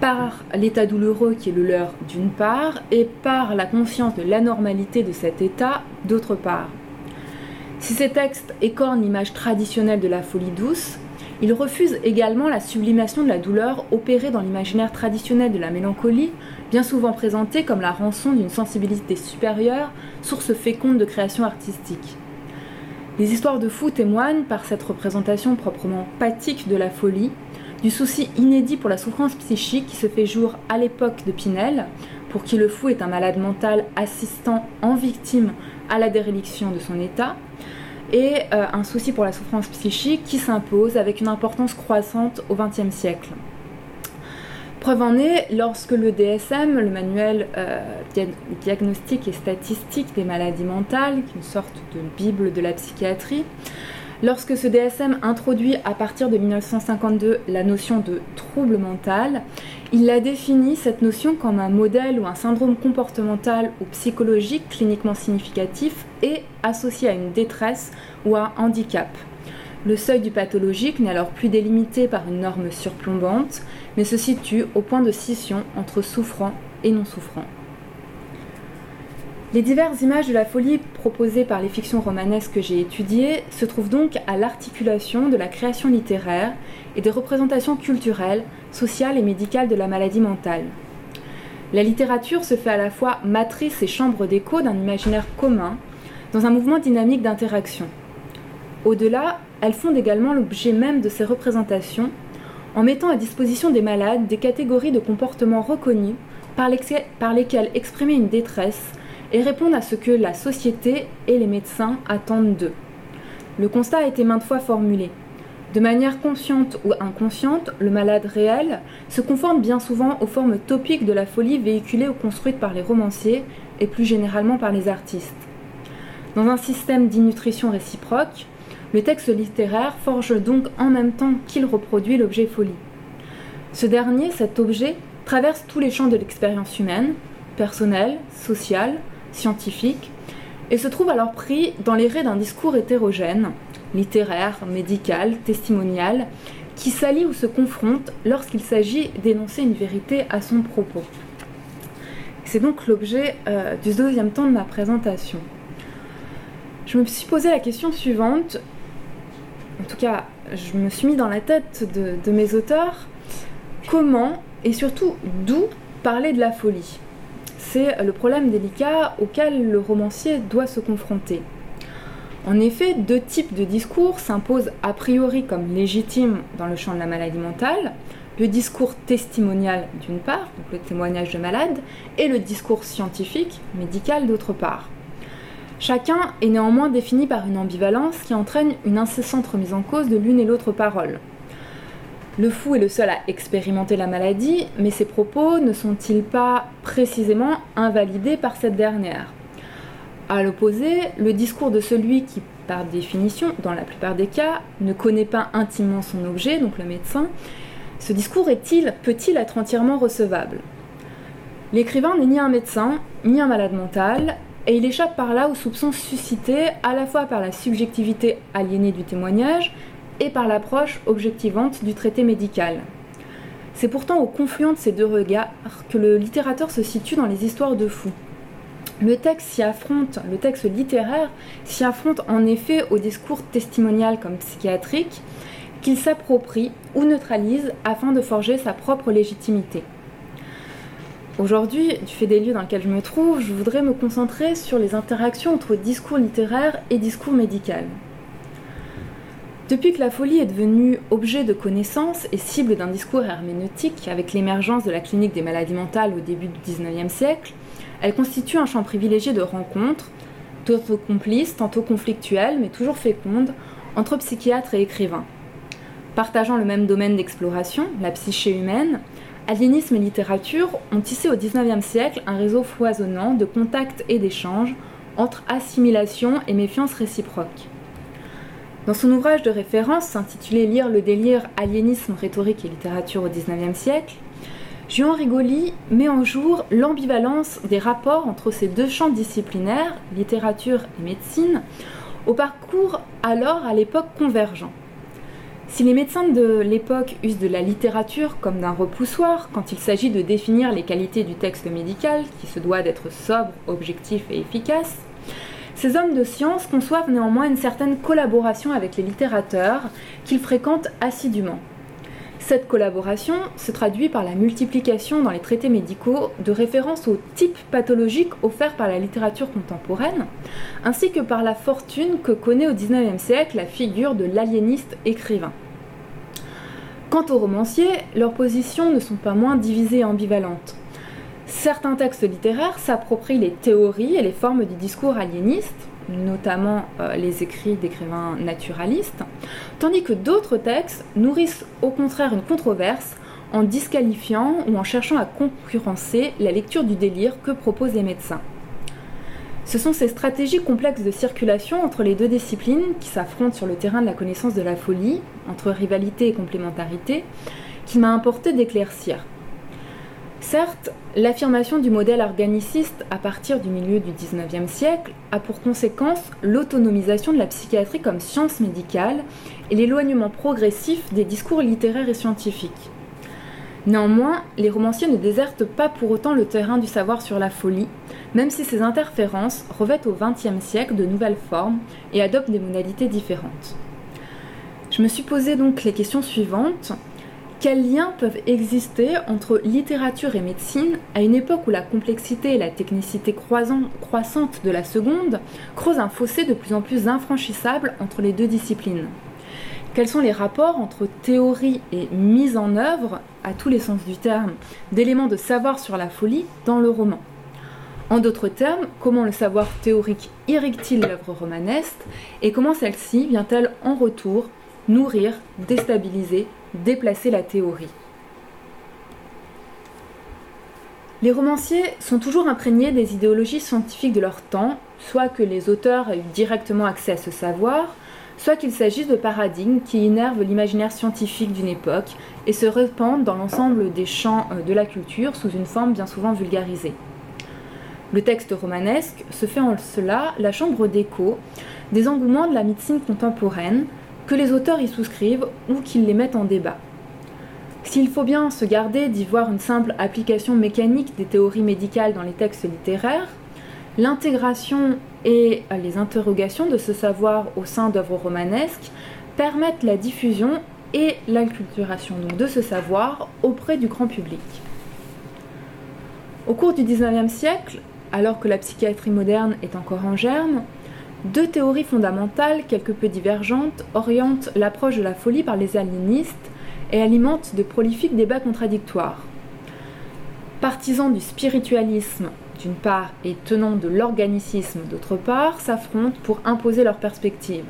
par l'état douloureux qui est le leur d'une part, et par la conscience de l'anormalité de cet état d'autre part. Si ces textes écornent l'image traditionnelle de la folie douce, ils refusent également la sublimation de la douleur opérée dans l'imaginaire traditionnel de la mélancolie, bien souvent présentée comme la rançon d'une sensibilité supérieure, source féconde de création artistique. Les histoires de fous témoignent, par cette représentation proprement pathique de la folie, du souci inédit pour la souffrance psychique qui se fait jour à l'époque de Pinel, pour qui le fou est un malade mental assistant en victime à la déréliction de son état, et euh, un souci pour la souffrance psychique qui s'impose avec une importance croissante au XXe siècle. Preuve en est lorsque le DSM, le manuel euh, diagnostique et statistique des maladies mentales, qui est une sorte de bible de la psychiatrie, Lorsque ce DSM introduit à partir de 1952 la notion de trouble mental, il a défini cette notion comme un modèle ou un syndrome comportemental ou psychologique cliniquement significatif et associé à une détresse ou à un handicap. Le seuil du pathologique n'est alors plus délimité par une norme surplombante, mais se situe au point de scission entre souffrant et non souffrant. Les diverses images de la folie proposées par les fictions romanesques que j'ai étudiées se trouvent donc à l'articulation de la création littéraire et des représentations culturelles, sociales et médicales de la maladie mentale. La littérature se fait à la fois matrice et chambre d'écho d'un imaginaire commun, dans un mouvement dynamique d'interaction. Au-delà, elles fondent également l'objet même de ces représentations, en mettant à disposition des malades des catégories de comportements reconnus par, lesquels exprimer une détresse et répondent à ce que la société et les médecins attendent d'eux. Le constat a été maintes fois formulé. De manière consciente ou inconsciente, le malade réel se conforme bien souvent aux formes topiques de la folie véhiculée ou construite par les romanciers et plus généralement par les artistes. Dans un système d'innutrition réciproque, le texte littéraire forge donc en même temps qu'il reproduit l'objet folie. Ce dernier, cet objet, traverse tous les champs de l'expérience humaine, personnelle, sociale, scientifique, et se trouve alors pris dans les raies d'un discours hétérogène, littéraire, médical, testimonial, qui s'allie ou se confronte lorsqu'il s'agit d'énoncer une vérité à son propos. c'est donc l'objet euh, du deuxième temps de ma présentation. Je me suis posé la question suivante, en tout cas je me suis mis dans la tête de mes auteurs, comment et surtout d'où parler de la folie? C'est le problème délicat auquel le romancier doit se confronter. En effet, deux types de discours s'imposent a priori comme légitimes dans le champ de la maladie mentale. Le discours testimonial d'une part, donc le témoignage de malade, et le discours scientifique, médical d'autre part. Chacun est néanmoins défini par une ambivalence qui entraîne une incessante remise en cause de l'une et l'autre parole. Le fou est le seul à expérimenter la maladie, mais ses propos ne sont-ils pas précisément invalidés par cette dernière? À l'opposé, le discours de celui qui, par définition, dans la plupart des cas, ne connaît pas intimement son objet, donc le médecin, ce discours est-il, peut-il être entièrement recevable? L'écrivain n'est ni un médecin, ni un malade mental, et il échappe par là aux soupçons suscités à la fois par la subjectivité aliénée du témoignage, et par l'approche objectivante du traité médical. C'est pourtant au confluent de ces deux regards que le littérateur se situe dans les histoires de fous. Le texte s'y affronte, le texte littéraire s'y affronte en effet au discours testimonial comme psychiatrique qu'il s'approprie ou neutralise afin de forger sa propre légitimité. Aujourd'hui, du fait des lieux dans lesquels je me trouve, je voudrais me concentrer sur les interactions entre discours littéraire et discours médical. Depuis que la folie est devenue objet de connaissance et cible d'un discours herméneutique avec l'émergence de la clinique des maladies mentales au début du XIXe siècle, elle constitue un champ privilégié de rencontres, tantôt complices, tantôt conflictuelles, mais toujours fécondes, entre psychiatres et écrivains. Partageant le même domaine d'exploration, la psyché humaine, aliénisme et littérature ont tissé au XIXe siècle un réseau foisonnant de contacts et d'échanges entre assimilation et méfiance réciproque. Dans son ouvrage de référence intitulé Lire le délire, aliénisme, rhétorique et littérature au XIXe siècle, Juan Rigoli met en jour l'ambivalence des rapports entre ces deux champs disciplinaires, littérature et médecine, au parcours alors à l'époque convergent. Si les médecins de l'époque usent de la littérature comme d'un repoussoir quand il s'agit de définir les qualités du texte médical, qui se doit d'être sobre, objectif et efficace, ces hommes de science conçoivent néanmoins une certaine collaboration avec les littérateurs qu'ils fréquentent assidûment. Cette collaboration se traduit par la multiplication dans les traités médicaux de références aux types pathologiques offerts par la littérature contemporaine, ainsi que par la fortune que connaît au XIXe siècle la figure de l'aliéniste écrivain. Quant aux romanciers, leurs positions ne sont pas moins divisées et ambivalentes. Certains textes littéraires s'approprient les théories et les formes du discours aliéniste, notamment euh, les écrits d'écrivains naturalistes, tandis que d'autres textes nourrissent au contraire une controverse en disqualifiant ou en cherchant à concurrencer la lecture du délire que proposent les médecins. Ce sont ces stratégies complexes de circulation entre les deux disciplines qui s'affrontent sur le terrain de la connaissance de la folie, entre rivalité et complémentarité, qu'il m'a importé d'éclaircir. Certes, l'affirmation du modèle organiciste à partir du milieu du XIXe siècle a pour conséquence l'autonomisation de la psychiatrie comme science médicale et l'éloignement progressif des discours littéraires et scientifiques. Néanmoins, les romanciers ne désertent pas pour autant le terrain du savoir sur la folie, même si ces interférences revêtent au XXe siècle de nouvelles formes et adoptent des modalités différentes. Je me suis posé donc les questions suivantes. Quels liens peuvent exister entre littérature et médecine à une époque où la complexité et la technicité croissante de la seconde creusent un fossé de plus en plus infranchissable entre les deux disciplines? Quels sont les rapports entre théorie et mise en œuvre, à tous les sens du terme, d'éléments de savoir sur la folie dans le roman? En d'autres termes, comment le savoir théorique irrigue-t-il l'œuvre romanesque et comment celle-ci vient-elle en retour nourrir, déstabiliser déplacer la théorie. Les romanciers sont toujours imprégnés des idéologies scientifiques de leur temps, soit que les auteurs aient eu directement accès à ce savoir, soit qu'il s'agisse de paradigmes qui énervent l'imaginaire scientifique d'une époque et se répandent dans l'ensemble des champs euh, de la culture sous une forme bien souvent vulgarisée. Le texte romanesque se fait en cela la chambre d'écho des engouements de la médecine contemporaine, que les auteurs y souscrivent ou qu'ils les mettent en débat. S'il faut bien se garder d'y voir une simple application mécanique des théories médicales dans les textes littéraires, l'intégration et les interrogations de ce savoir au sein d'œuvres romanesques permettent la diffusion et l'acculturation de ce savoir auprès du grand public. Au cours du XIXe siècle, alors que la psychiatrie moderne est encore en germe, deux théories fondamentales, quelque peu divergentes, orientent l'approche de la folie par les aliénistes et alimentent de prolifiques débats contradictoires. Partisans du spiritualisme d'une part et tenants de l'organicisme d'autre part s'affrontent pour imposer leurs perspectives.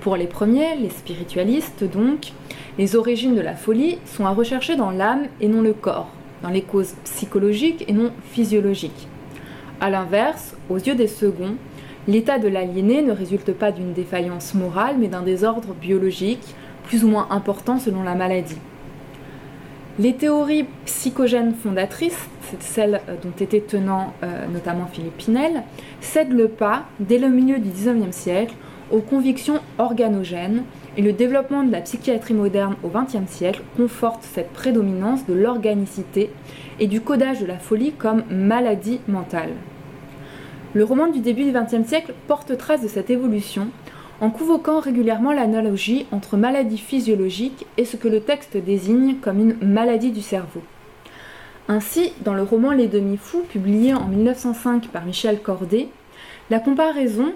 Pour les premiers, les spiritualistes donc, les origines de la folie sont à rechercher dans l'âme et non le corps, dans les causes psychologiques et non physiologiques. A l'inverse, aux yeux des seconds, l'état de l'aliéné ne résulte pas d'une défaillance morale mais d'un désordre biologique, plus ou moins important selon la maladie. Les théories psychogènes fondatrices, c'est celles euh, dont était tenant euh, notamment Philippe Pinel, cèdent le pas, dès le milieu du XIXe siècle, aux convictions organogènes, et le développement de la psychiatrie moderne au XXe siècle conforte cette prédominance de l'organicité et du codage de la folie comme maladie mentale. Le roman du début du XXe siècle porte trace de cette évolution en convoquant régulièrement l'analogie entre maladie physiologique et ce que le texte désigne comme une maladie du cerveau. Ainsi, dans le roman Les Demi-Fous, publié en 1905 par Michel Cordet, la comparaison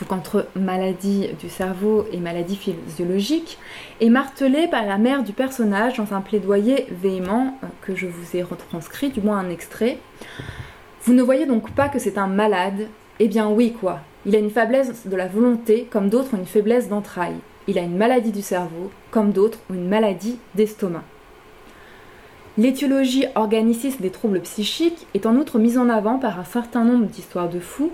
donc entre maladie du cerveau et maladie physiologique, est martelée par la mère du personnage dans un plaidoyer véhément euh, que je vous ai retranscrit, du moins un extrait. Vous ne voyez donc pas que c'est un malade? Eh bien oui quoi, il a une faiblesse de la volonté, comme d'autres ont une faiblesse d'entrailles. Il a une maladie du cerveau, comme d'autres ont une maladie d'estomac. L'étiologie organiciste des troubles psychiques est en outre mise en avant par un certain nombre d'histoires de fous,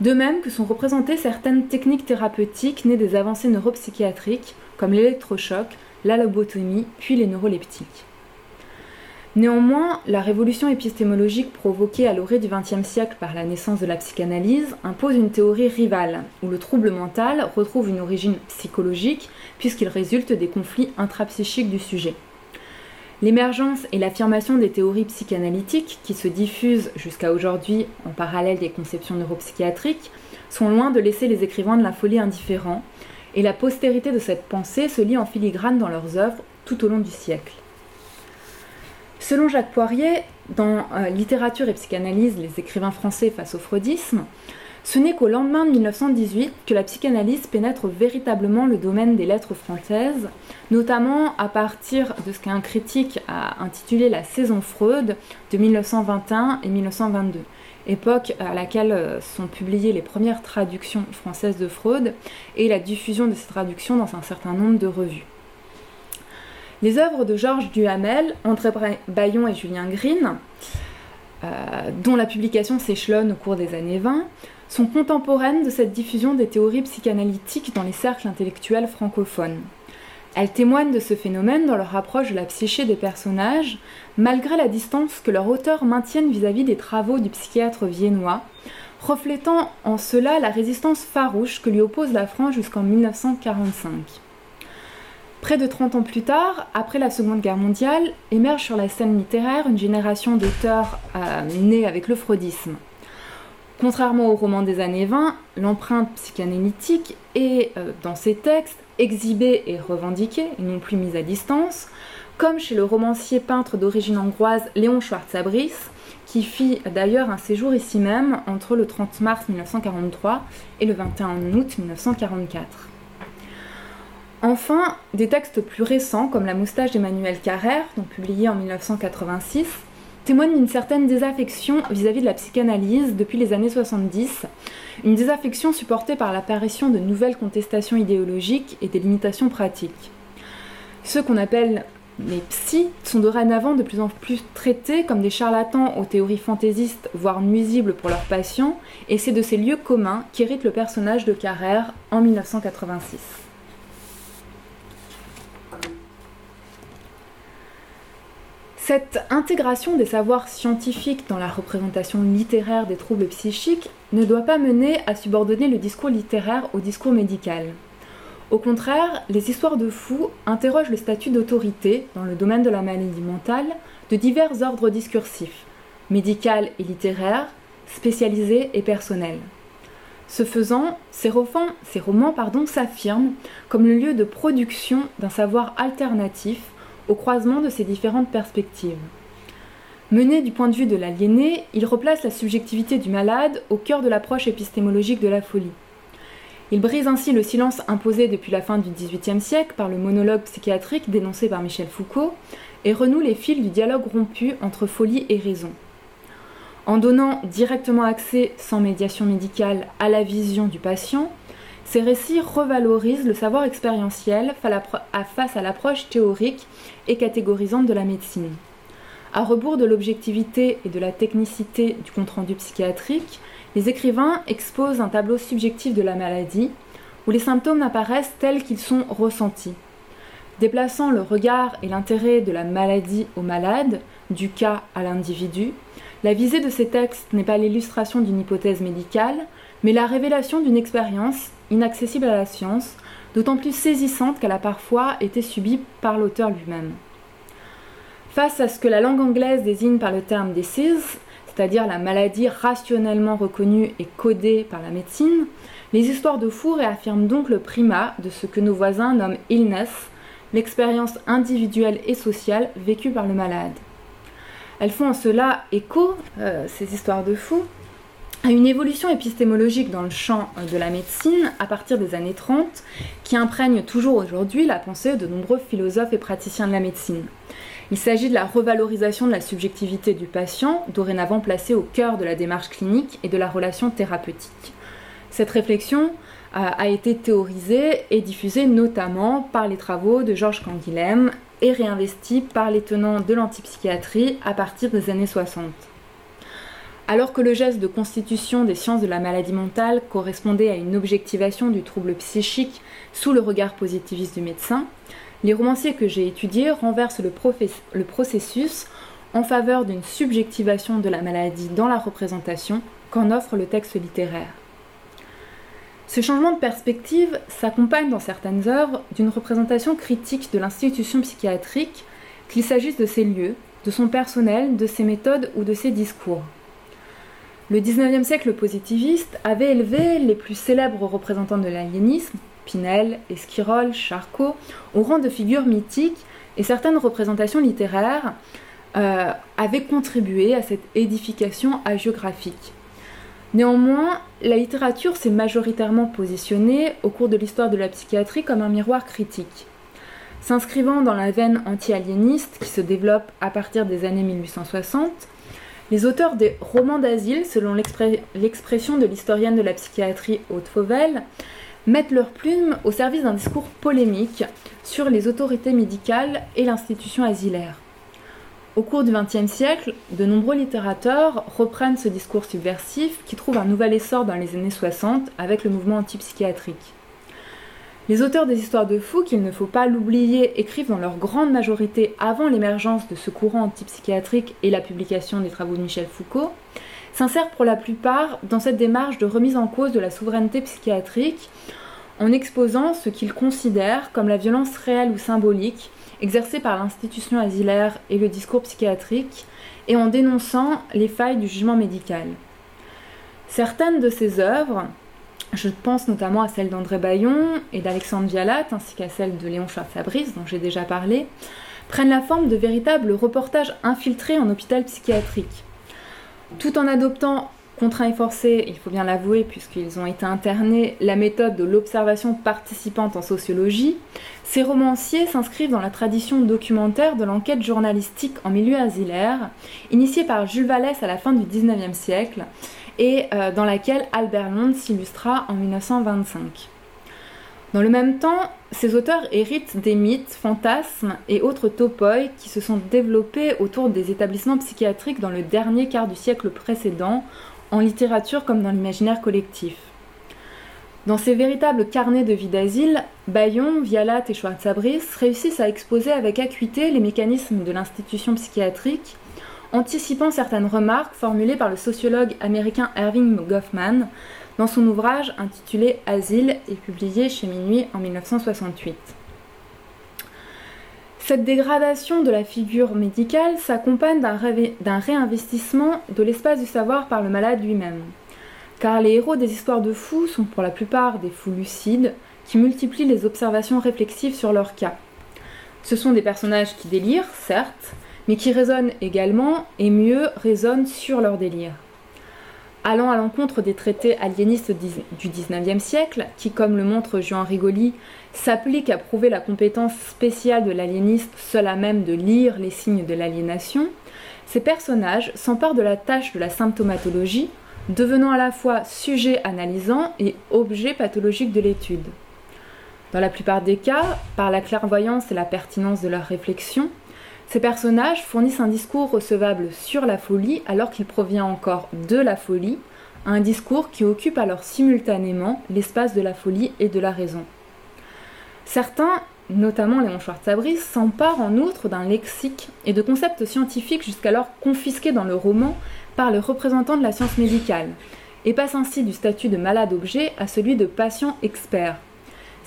de même que sont représentées certaines techniques thérapeutiques nées des avancées neuropsychiatriques, comme l'électrochoc, la lobotomie, puis les neuroleptiques. Néanmoins, la révolution épistémologique provoquée à l'orée du XXe siècle par la naissance de la psychanalyse impose une théorie rivale, où le trouble mental retrouve une origine psychologique, puisqu'il résulte des conflits intrapsychiques du sujet. L'émergence et l'affirmation des théories psychanalytiques, qui se diffusent jusqu'à aujourd'hui en parallèle des conceptions neuropsychiatriques, sont loin de laisser les écrivains de la folie indifférents, et la postérité de cette pensée se lit en filigrane dans leurs œuvres tout au long du siècle. Selon Jacques Poirier, dans euh, Littérature et psychanalyse, les écrivains français face au freudisme, ce n'est qu'au lendemain de 1918 que la psychanalyse pénètre véritablement le domaine des lettres françaises, notamment à partir de ce qu'un critique a intitulé la saison Freud de 1921 et 1922, époque à laquelle euh, sont publiées les premières traductions françaises de Freud et la diffusion de ces traductions dans un certain nombre de revues. Les œuvres de Georges Duhamel, André Bayon et Julien Green, euh, dont la publication s'échelonne au cours des années 20, sont contemporaines de cette diffusion des théories psychanalytiques dans les cercles intellectuels francophones. Elles témoignent de ce phénomène dans leur approche de la psyché des personnages, malgré la distance que leurs auteurs maintiennent vis-à-vis des travaux du psychiatre viennois, reflétant en cela la résistance farouche que lui oppose la France jusqu'en 1945. Près de 30 ans plus tard, après la Seconde Guerre mondiale, émerge sur la scène littéraire une génération d'auteurs euh, nés avec le freudisme. Contrairement aux romans des années 20, l'empreinte psychanalytique est, euh, dans ces textes, exhibée et revendiquée, et non plus mise à distance, comme chez le romancier peintre d'origine hongroise Léon Schwartzabris, qui fit d'ailleurs un séjour ici même entre le 30 mars 1943 et le 21 août 1944. Enfin, des textes plus récents, comme La moustache d'Emmanuel Carrère, publié en 1986, témoignent d'une certaine désaffection vis-à-vis de la psychanalyse depuis les années 70, une désaffection supportée par l'apparition de nouvelles contestations idéologiques et des limitations pratiques. Ceux qu'on appelle les psys sont dorénavant de plus en plus traités comme des charlatans aux théories fantaisistes, voire nuisibles pour leurs patients, et c'est de ces lieux communs qu'hérite le personnage de Carrère en 1986. Cette intégration des savoirs scientifiques dans la représentation littéraire des troubles psychiques ne doit pas mener à subordonner le discours littéraire au discours médical. Au contraire, les histoires de fous interrogent le statut d'autorité dans le domaine de la maladie mentale de divers ordres discursifs, médical et littéraire, spécialisés et personnels. Ce faisant, ces romans, ces romans s'affirment comme le lieu de production d'un savoir alternatif au croisement de ces différentes perspectives. Mené du point de vue de l'aliéné, il replace la subjectivité du malade au cœur de l'approche épistémologique de la folie. Il brise ainsi le silence imposé depuis la fin du XVIIIe siècle par le monologue psychiatrique dénoncé par Michel Foucault et renoue les fils du dialogue rompu entre folie et raison. En donnant directement accès, sans médiation médicale, à la vision du patient, ces récits revalorisent le savoir expérientiel face à l'approche théorique et catégorisante de la médecine. À rebours de l'objectivité et de la technicité du compte-rendu psychiatrique, les écrivains exposent un tableau subjectif de la maladie, où les symptômes apparaissent tels qu'ils sont ressentis. Déplaçant le regard et l'intérêt de la maladie au malade, du cas à l'individu, la visée de ces textes n'est pas l'illustration d'une hypothèse médicale, mais la révélation d'une expérience inaccessible à la science, d'autant plus saisissante qu'elle a parfois été subie par l'auteur lui-même. Face à ce que la langue anglaise désigne par le terme disease, c'est-à-dire la maladie rationnellement reconnue et codée par la médecine, les histoires de fous réaffirment donc le primat de ce que nos voisins nomment illness, l'expérience individuelle et sociale vécue par le malade. Elles font en cela écho, euh, ces histoires de fous, à une évolution épistémologique dans le champ de la médecine à partir des années 30 qui imprègne toujours aujourd'hui la pensée de nombreux philosophes et praticiens de la médecine. Il s'agit de la revalorisation de la subjectivité du patient, dorénavant placée au cœur de la démarche clinique et de la relation thérapeutique. Cette réflexion euh, a été théorisée et diffusée notamment par les travaux de Georges Canguilhem et réinvestie par les tenants de l'antipsychiatrie à partir des années 60. Alors que le geste de constitution des sciences de la maladie mentale correspondait à une objectivation du trouble psychique sous le regard positiviste du médecin, les romanciers que j'ai étudiés renversent le, processus en faveur d'une subjectivation de la maladie dans la représentation qu'en offre le texte littéraire. Ce changement de perspective s'accompagne dans certaines œuvres d'une représentation critique de l'institution psychiatrique, qu'il s'agisse de ses lieux, de son personnel, de ses méthodes ou de ses discours. Le XIXe siècle positiviste avait élevé les plus célèbres représentants de l'aliénisme, Pinel, Esquirol, Charcot, au rang de figures mythiques et certaines représentations littéraires euh, avaient contribué à cette édification hagiographique. Néanmoins, la littérature s'est majoritairement positionnée au cours de l'histoire de la psychiatrie comme un miroir critique. S'inscrivant dans la veine anti-aliéniste qui se développe à partir des années 1860, les auteurs des romans d'asile, selon l'expression de l'historienne de la psychiatrie Haute Fauvel, mettent leur plume au service d'un discours polémique sur les autorités médicales et l'institution asilaire. Au cours du XXe siècle, de nombreux littérateurs reprennent ce discours subversif qui trouve un nouvel essor dans les années 60 avec le mouvement antipsychiatrique. Les auteurs des histoires de fous, qu'il ne faut pas l'oublier, écrivent dans leur grande majorité avant l'émergence de ce courant antipsychiatrique et la publication des travaux de Michel Foucault, s'insèrent pour la plupart dans cette démarche de remise en cause de la souveraineté psychiatrique en exposant ce qu'ils considèrent comme la violence réelle ou symbolique exercée par l'institution asilaire et le discours psychiatrique et en dénonçant les failles du jugement médical. Certaines de ces œuvres, je pense notamment à celle d'André Bayon et d'Alexandre Vialat, ainsi qu'à celle de Léon Charles-Fabrice, dont j'ai déjà parlé, prennent la forme de véritables reportages infiltrés en hôpital psychiatrique. Tout en adoptant contraint et forcé, il faut bien l'avouer, puisqu'ils ont été internés, la méthode de l'observation participante en sociologie, ces romanciers s'inscrivent dans la tradition documentaire de l'enquête journalistique en milieu asilaire, initiée par Jules Vallès à la fin du XIXe siècle, et euh, dans laquelle Albert Londres s'illustra en 1925. Dans le même temps, ces auteurs héritent des mythes, fantasmes et autres topoi qui se sont développés autour des établissements psychiatriques dans le dernier quart du siècle précédent, en littérature comme dans l'imaginaire collectif. Dans ces véritables carnets de vie d'asile, Bayon, Vialat et Schwartzabris réussissent à exposer avec acuité les mécanismes de l'institution psychiatrique anticipant certaines remarques formulées par le sociologue américain Erving Goffman dans son ouvrage intitulé Asile et publié chez Minuit en 1968. Cette dégradation de la figure médicale s'accompagne d'un réinvestissement de l'espace du savoir par le malade lui-même. Car les héros des histoires de fous sont pour la plupart des fous lucides qui multiplient les observations réflexives sur leur cas. Ce sont des personnages qui délirent, certes, mais qui raisonnent également et mieux raisonnent sur leur délire. Allant à l'encontre des traités aliénistes du XIXe siècle, qui, comme le montre Jean Rigoli, s'appliquent à prouver la compétence spéciale de l'aliéniste seul à même de lire les signes de l'aliénation, ces personnages s'emparent de la tâche de la symptomatologie, devenant à la fois sujet analysant et objet pathologique de l'étude. Dans la plupart des cas, par la clairvoyance et la pertinence de leurs réflexions, ces personnages fournissent un discours recevable sur la folie alors qu'il provient encore de la folie, un discours qui occupe alors simultanément l'espace de la folie et de la raison. Certains, notamment Léon Schwartz-Abris, s'emparent en outre d'un lexique et de concepts scientifiques jusqu'alors confisqués dans le roman par le représentant de la science médicale, et passent ainsi du statut de malade-objet à celui de patient-expert,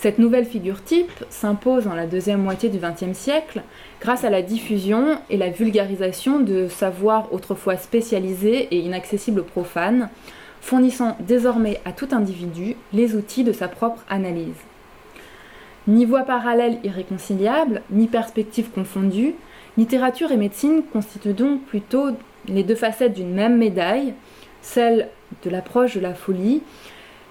cette nouvelle figure type s'impose dans la deuxième moitié du XXe siècle grâce à la diffusion et la vulgarisation de savoirs autrefois spécialisés et inaccessibles aux profanes, fournissant désormais à tout individu les outils de sa propre analyse. Ni voie parallèle irréconciliable, ni perspective confondue, littérature et médecine constituent donc plutôt les deux facettes d'une même médaille, celle de l'approche de la folie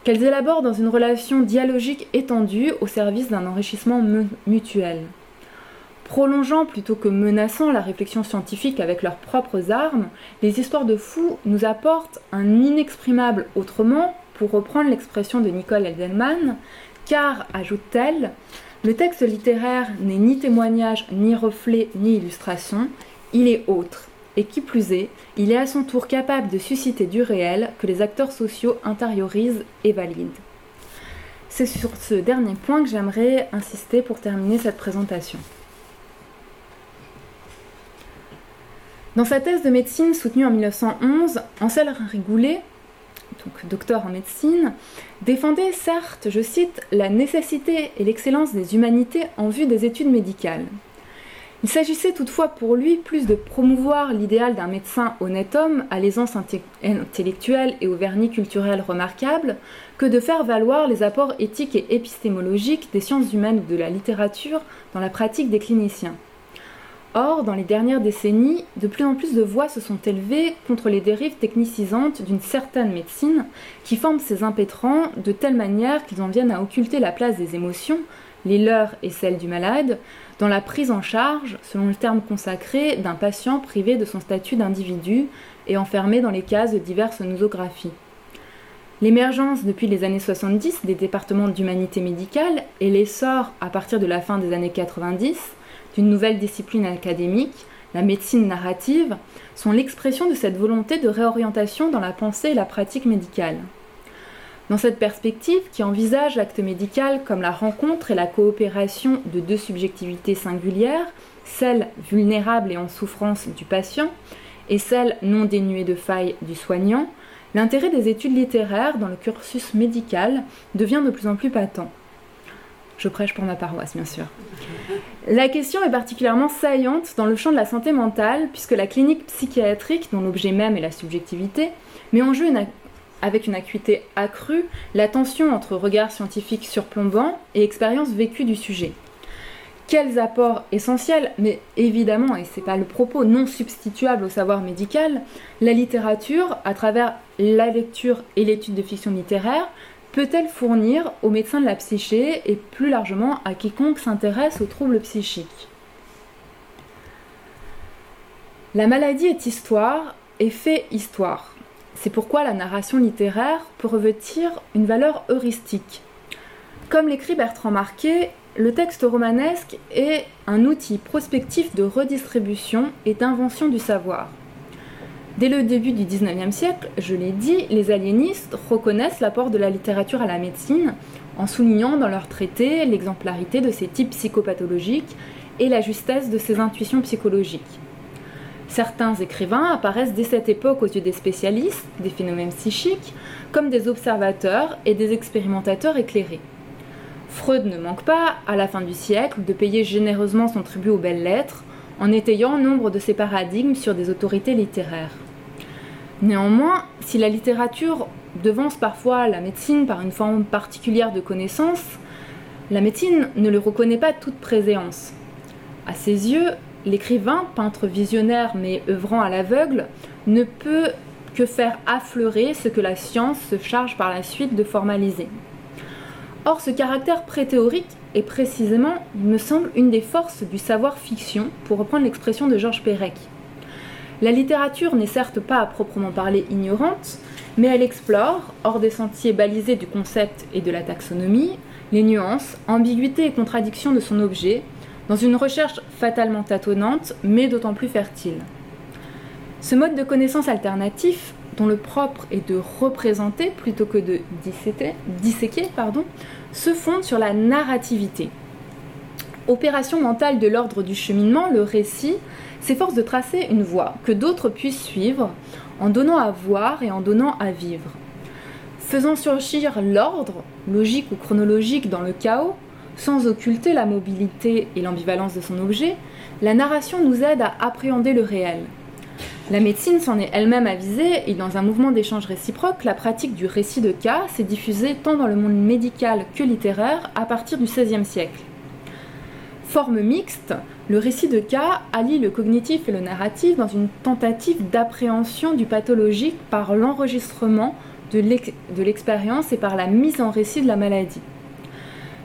qu'elles élaborent dans une relation dialogique étendue au service d'un enrichissement mutuel. Prolongeant plutôt que menaçant la réflexion scientifique avec leurs propres armes, les histoires de fous nous apportent un inexprimable autrement, pour reprendre l'expression de Nicole Edelman, car, ajoute-t-elle, le texte littéraire n'est ni témoignage, ni reflet, ni illustration, il est autre, et qui plus est, il est à son tour capable de susciter du réel que les acteurs sociaux intériorisent et valident. C'est sur ce dernier point que j'aimerais insister pour terminer cette présentation. Dans sa thèse de médecine soutenue en 1911, Ansel Rigoulet, donc docteur en médecine, défendait certes, je cite, la nécessité et l'excellence des humanités en vue des études médicales. Il s'agissait toutefois pour lui plus de promouvoir l'idéal d'un médecin honnête homme à l'aisance intellectuelle et au vernis culturel remarquable que de faire valoir les apports éthiques et épistémologiques des sciences humaines et de la littérature dans la pratique des cliniciens. Or, dans les dernières décennies, de plus en plus de voix se sont élevées contre les dérives technicisantes d'une certaine médecine qui forment ces impétrants de telle manière qu'ils en viennent à occulter la place des émotions, les leurs et celles du malade, dans la prise en charge, selon le terme consacré, d'un patient privé de son statut d'individu et enfermé dans les cases de diverses nosographies. L'émergence depuis les années 70 des départements d'humanité médicale et l'essor, à partir de la fin des années 90, d'une nouvelle discipline académique, la médecine narrative, sont l'expression de cette volonté de réorientation dans la pensée et la pratique médicale. Dans cette perspective, qui envisage l'acte médical comme la rencontre et la coopération de deux subjectivités singulières, celle vulnérable et en souffrance du patient, et celle non dénuée de failles du soignant, l'intérêt des études littéraires dans le cursus médical devient de plus en plus patent. Je prêche pour ma paroisse, bien sûr. La question est particulièrement saillante dans le champ de la santé mentale, puisque la clinique psychiatrique, dont l'objet même est la subjectivité, met en jeu une, avec une acuité accrue la tension entre regard scientifique surplombant et expérience vécue du sujet. Quels apports essentiels, mais évidemment, et c'est pas le propos, non substituable au savoir médical, la littérature, à travers la lecture et l'étude de fiction littéraire, peut-elle fournir aux médecins de la psyché et plus largement à quiconque s'intéresse aux troubles psychiques? La maladie est histoire et fait histoire. C'est pourquoi la narration littéraire peut revêtir une valeur heuristique. Comme l'écrit Bertrand Marquet, le texte romanesque est un outil prospectif de redistribution et d'invention du savoir. Dès le début du XIXe siècle, je l'ai dit, les aliénistes reconnaissent l'apport de la littérature à la médecine en soulignant dans leurs traités l'exemplarité de ses types psychopathologiques et la justesse de ses intuitions psychologiques. Certains écrivains apparaissent dès cette époque aux yeux des spécialistes des phénomènes psychiques comme des observateurs et des expérimentateurs éclairés. Freud ne manque pas, à la fin du siècle, de payer généreusement son tribut aux belles lettres en étayant nombre de ses paradigmes sur des autorités littéraires. Néanmoins, si la littérature devance parfois la médecine par une forme particulière de connaissance, la médecine ne le reconnaît pas toute préséance. À ses yeux, l'écrivain, peintre visionnaire mais œuvrant à l'aveugle, ne peut que faire affleurer ce que la science se charge par la suite de formaliser. Or, ce caractère préthéorique est précisément, il me semble, une des forces du savoir-fiction, pour reprendre l'expression de Georges Perec. La littérature n'est certes pas à proprement parler ignorante, mais elle explore, hors des sentiers balisés du concept et de la taxonomie, les nuances, ambiguïtés et contradictions de son objet, dans une recherche fatalement tâtonnante, mais d'autant plus fertile. Ce mode de connaissance alternatif, dont le propre est de représenter plutôt que de disséquer, se fonde sur la narrativité. Opération mentale de l'ordre du cheminement, le récit s'efforce de tracer une voie que d'autres puissent suivre en donnant à voir et en donnant à vivre. Faisant surgir l'ordre, logique ou chronologique dans le chaos, sans occulter la mobilité et l'ambivalence de son objet, la narration nous aide à appréhender le réel. La médecine s'en est elle-même avisée et dans un mouvement d'échange réciproque, la pratique du récit de cas s'est diffusée tant dans le monde médical que littéraire à partir du XVIe siècle. Forme mixte, le récit de cas allie le cognitif et le narratif dans une tentative d'appréhension du pathologique par l'enregistrement de l'expérience et par la mise en récit de la maladie.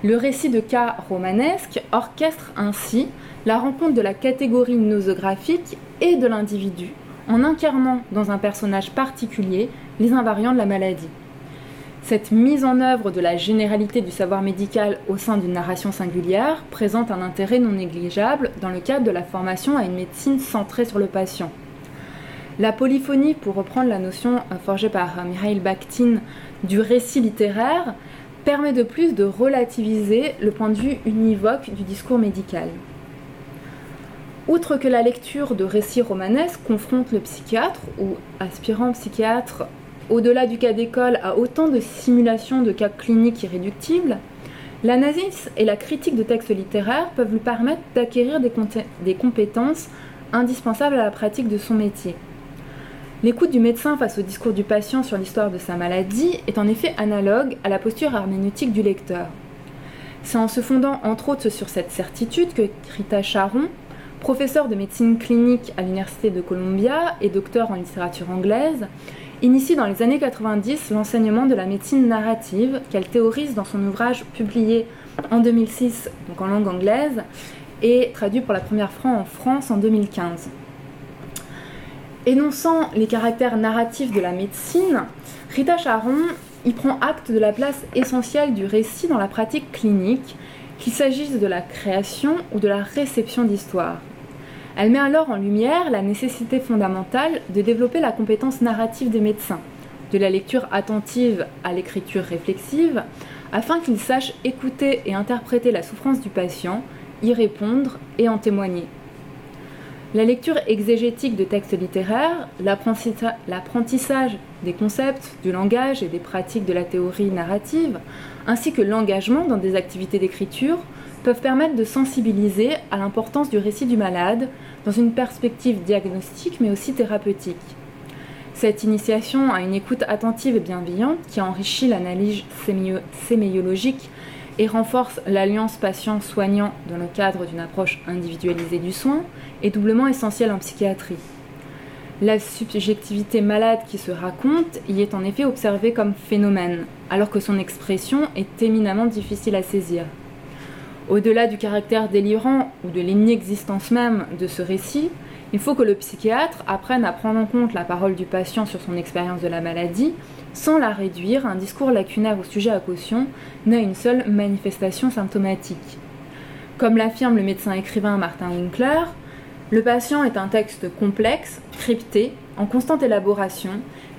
Le récit de cas romanesque orchestre ainsi la rencontre de la catégorie nosographique et de l'individu en incarnant dans un personnage particulier les invariants de la maladie. Cette mise en œuvre de la généralité du savoir médical au sein d'une narration singulière présente un intérêt non négligeable dans le cadre de la formation à une médecine centrée sur le patient. La polyphonie, pour reprendre la notion euh, forgée par euh, Mikhail Bakhtin du récit littéraire, permet de plus de relativiser le point de vue univoque du discours médical. Outre que la lecture de récits romanesques confronte le psychiatre ou aspirant psychiatre au-delà du cas d'école à autant de simulations de cas cliniques irréductibles, l'analyse et la critique de textes littéraires peuvent lui permettre d'acquérir des, des compétences indispensables à la pratique de son métier. L'écoute du médecin face au discours du patient sur l'histoire de sa maladie est en effet analogue à la posture herméneutique du lecteur. C'est en se fondant entre autres sur cette certitude que Rita Charon, professeur de médecine clinique à l'Université de Columbia et docteur en littérature anglaise, initie dans les années 90 l'enseignement de la médecine narrative qu'elle théorise dans son ouvrage publié en 2006, donc en langue anglaise, et traduit pour la première fois en France en 2015. Énonçant les caractères narratifs de la médecine, Rita Charon y prend acte de la place essentielle du récit dans la pratique clinique, qu'il s'agisse de la création ou de la réception d'histoire. Elle met alors en lumière la nécessité fondamentale de développer la compétence narrative des médecins, de la lecture attentive à l'écriture réflexive, afin qu'ils sachent écouter et interpréter la souffrance du patient, y répondre et en témoigner. La lecture exégétique de textes littéraires, l'apprentissage des concepts, du langage et des pratiques de la théorie narrative, ainsi que l'engagement dans des activités d'écriture, peuvent permettre de sensibiliser à l'importance du récit du malade dans une perspective diagnostique mais aussi thérapeutique. Cette initiation à une écoute attentive et bienveillante qui enrichit l'analyse séméologique et renforce l'alliance patient-soignant dans le cadre d'une approche individualisée du soin est doublement essentielle en psychiatrie. La subjectivité malade qui se raconte y est en effet observée comme phénomène, alors que son expression est éminemment difficile à saisir. Au-delà du caractère délirant ou de l'inexistence même de ce récit, il faut que le psychiatre apprenne à prendre en compte la parole du patient sur son expérience de la maladie sans la réduire un discours lacunaire au sujet à caution, n'a une seule manifestation symptomatique. Comme l'affirme le médecin écrivain Martin Winkler, le patient est un texte complexe, crypté, en constante élaboration,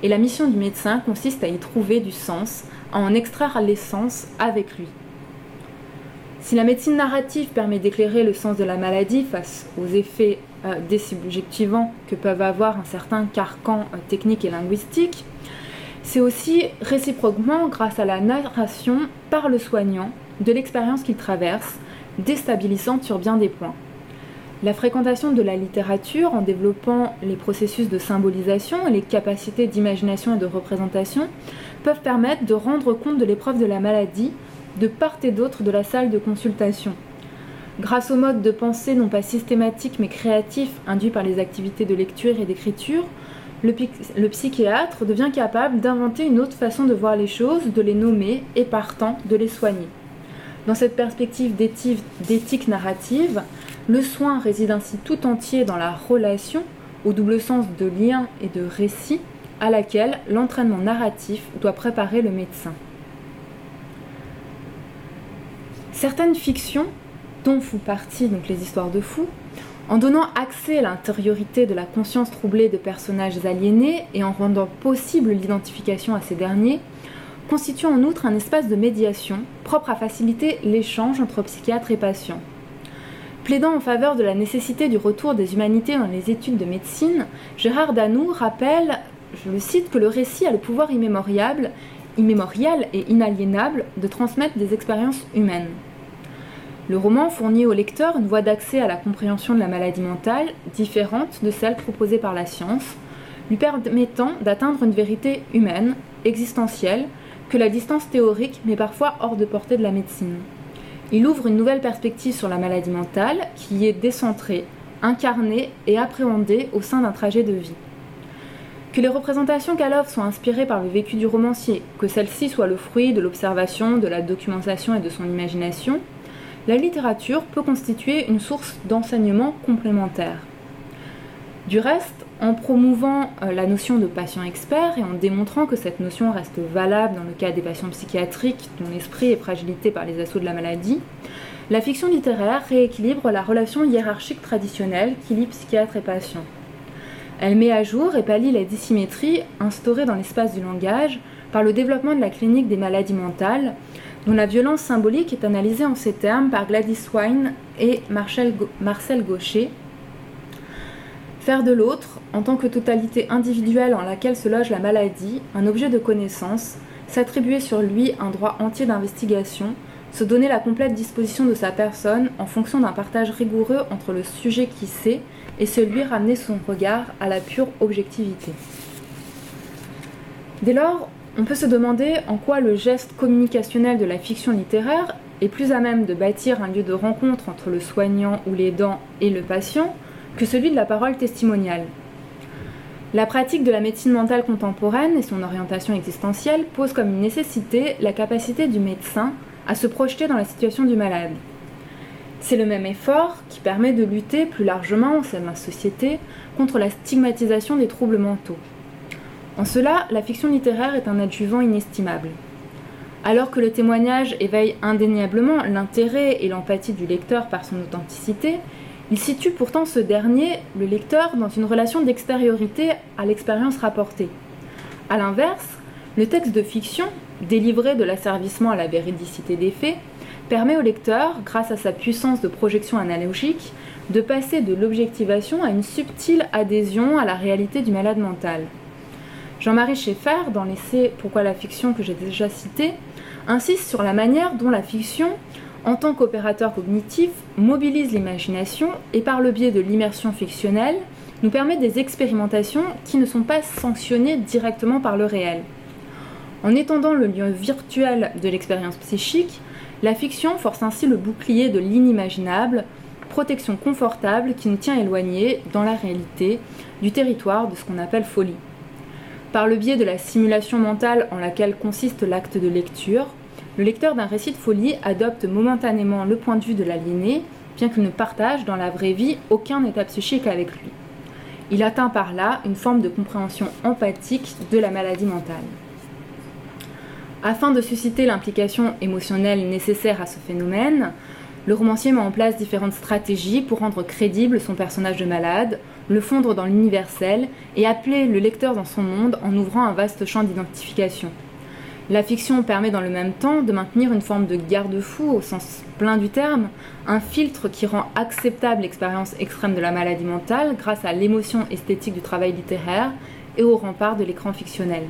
et la mission du médecin consiste à y trouver du sens, à en extraire l'essence avec lui. Si la médecine narrative permet d'éclairer le sens de la maladie face aux effets euh, désubjectivant que peuvent avoir un certain carcan euh, technique et linguistique, c'est aussi réciproquement grâce à la narration par le soignant de l'expérience qu'il traverse, déstabilisante sur bien des points. La fréquentation de la littérature en développant les processus de symbolisation et les capacités d'imagination et de représentation peuvent permettre de rendre compte de l'épreuve de la maladie de part et d'autre de la salle de consultation. Grâce au mode de pensée non pas systématique mais créatif induit par les activités de lecture et d'écriture, le, psychiatre devient capable d'inventer une autre façon de voir les choses, de les nommer et partant de les soigner. Dans cette perspective d'éthique narrative, le soin réside ainsi tout entier dans la relation, au double sens de lien et de récit, à laquelle l'entraînement narratif doit préparer le médecin. Certaines fictions, dont font partie donc les histoires de fous, en donnant accès à l'intériorité de la conscience troublée de personnages aliénés et en rendant possible l'identification à ces derniers, constituent en outre un espace de médiation propre à faciliter l'échange entre psychiatres et patients. Plaidant en faveur de la nécessité du retour des humanités dans les études de médecine, Gérard Danoux rappelle, je le cite, que le récit a le pouvoir immémorial et inaliénable de transmettre des expériences humaines. Le roman fournit au lecteur une voie d'accès à la compréhension de la maladie mentale différente de celle proposée par la science, lui permettant d'atteindre une vérité humaine, existentielle, que la distance théorique met parfois hors de portée de la médecine. Il ouvre une nouvelle perspective sur la maladie mentale qui est décentrée, incarnée et appréhendée au sein d'un trajet de vie. Que les représentations qu'elle soient inspirées par le vécu du romancier, que celles-ci soient le fruit de l'observation, de la documentation et de son imagination, la littérature peut constituer une source d'enseignement complémentaire. Du reste, en promouvant euh, la notion de patient expert et en démontrant que cette notion reste valable dans le cas des patients psychiatriques dont l'esprit est fragilité par les assauts de la maladie, la fiction littéraire rééquilibre la relation hiérarchique traditionnelle qui lie psychiatre et patient. Elle met à jour et pallie les dissymétries instaurées dans l'espace du langage par le développement de la clinique des maladies mentales, dont la violence symbolique est analysée en ces termes par Gladys Wine et Marcel Gaucher, Faire de l'autre, en tant que totalité individuelle en laquelle se loge la maladie, un objet de connaissance, s'attribuer sur lui un droit entier d'investigation, se donner la complète disposition de sa personne en fonction d'un partage rigoureux entre le sujet qui sait et celui ramener son regard à la pure objectivité. Dès lors, on peut se demander en quoi le geste communicationnel de la fiction littéraire est plus à même de bâtir un lieu de rencontre entre le soignant ou l'aidant et le patient, que celui de la parole testimoniale. La pratique de la médecine mentale contemporaine et son orientation existentielle pose comme une nécessité la capacité du médecin à se projeter dans la situation du malade. C'est le même effort qui permet de lutter plus largement au sein de la société contre la stigmatisation des troubles mentaux. En cela, la fiction littéraire est un adjuvant inestimable. Alors que le témoignage éveille indéniablement l'intérêt et l'empathie du lecteur par son authenticité, il situe pourtant ce dernier, le lecteur, dans une relation d'extériorité à l'expérience rapportée. A l'inverse, le texte de fiction, délivré de l'asservissement à la véridicité des faits, permet au lecteur, grâce à sa puissance de projection analogique, de passer de l'objectivation à une subtile adhésion à la réalité du malade mental. Jean-Marie Schaeffer, dans l'essai Pourquoi la fiction que j'ai déjà cité, insiste sur la manière dont la fiction en tant qu'opérateur cognitif, mobilise l'imagination et par le biais de l'immersion fictionnelle, nous permet des expérimentations qui ne sont pas sanctionnées directement par le réel. En étendant le lieu virtuel de l'expérience psychique, la fiction force ainsi le bouclier de l'inimaginable, protection confortable qui nous tient éloignés, dans la réalité, du territoire de ce qu'on appelle folie. Par le biais de la simulation mentale en laquelle consiste l'acte de lecture, le lecteur d'un récit de folie adopte momentanément le point de vue de l'aliéné, bien qu'il ne partage dans la vraie vie aucun état psychique avec lui. Il atteint par là une forme de compréhension empathique de la maladie mentale. Afin de susciter l'implication émotionnelle nécessaire à ce phénomène, le romancier met en place différentes stratégies pour rendre crédible son personnage de malade, le fondre dans l'universel et appeler le lecteur dans son monde en ouvrant un vaste champ d'identification. La fiction permet dans le même temps de maintenir une forme de garde-fou au sens plein du terme, un filtre qui rend acceptable l'expérience extrême de la maladie mentale grâce à l'émotion esthétique du travail littéraire et au rempart de l'écran fictionnel.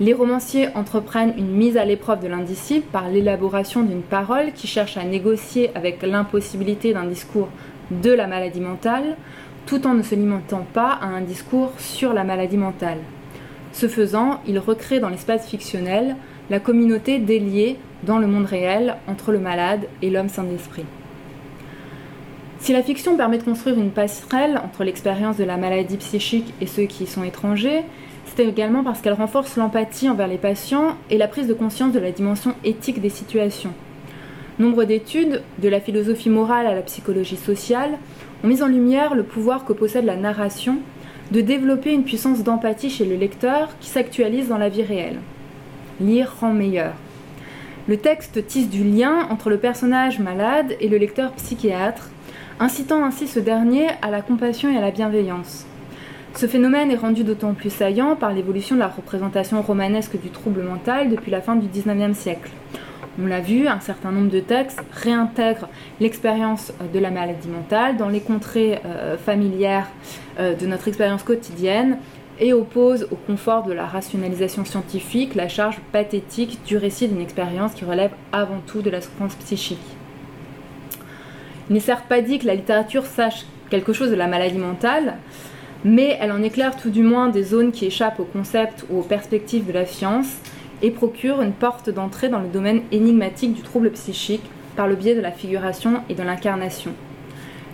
Les romanciers entreprennent une mise à l'épreuve de l'indicible par l'élaboration d'une parole qui cherche à négocier avec l'impossibilité d'un discours de la maladie mentale, tout en ne se limitant pas à un discours sur la maladie mentale. Ce faisant, ils recréent dans l'espace fictionnel la communauté déliée dans le monde réel entre le malade et l'homme sans esprit. Si la fiction permet de construire une passerelle entre l'expérience de la maladie psychique et ceux qui y sont étrangers, c'est également parce qu'elle renforce l'empathie envers les patients et la prise de conscience de la dimension éthique des situations. Nombre d'études, de la philosophie morale à la psychologie sociale, ont mis en lumière le pouvoir que possède la narration de développer une puissance d'empathie chez le lecteur qui s'actualise dans la vie réelle. Lire rend meilleur. Le texte tisse du lien entre le personnage malade et le lecteur psychiatre, incitant ainsi ce dernier à la compassion et à la bienveillance. Ce phénomène est rendu d'autant plus saillant par l'évolution de la représentation romanesque du trouble mental depuis la fin du XIXe siècle. On l'a vu, un certain nombre de textes réintègrent l'expérience de la maladie mentale dans les contrées euh, familières euh, de notre expérience quotidienne et opposent au confort de la rationalisation scientifique la charge pathétique du récit d'une expérience qui relève avant tout de la souffrance psychique. Il n'est certes pas dit que la littérature sache quelque chose de la maladie mentale, mais elle en éclaire tout du moins des zones qui échappent au concept ou aux perspectives de la science et procure une porte d'entrée dans le domaine énigmatique du trouble psychique par le biais de la figuration et de l'incarnation.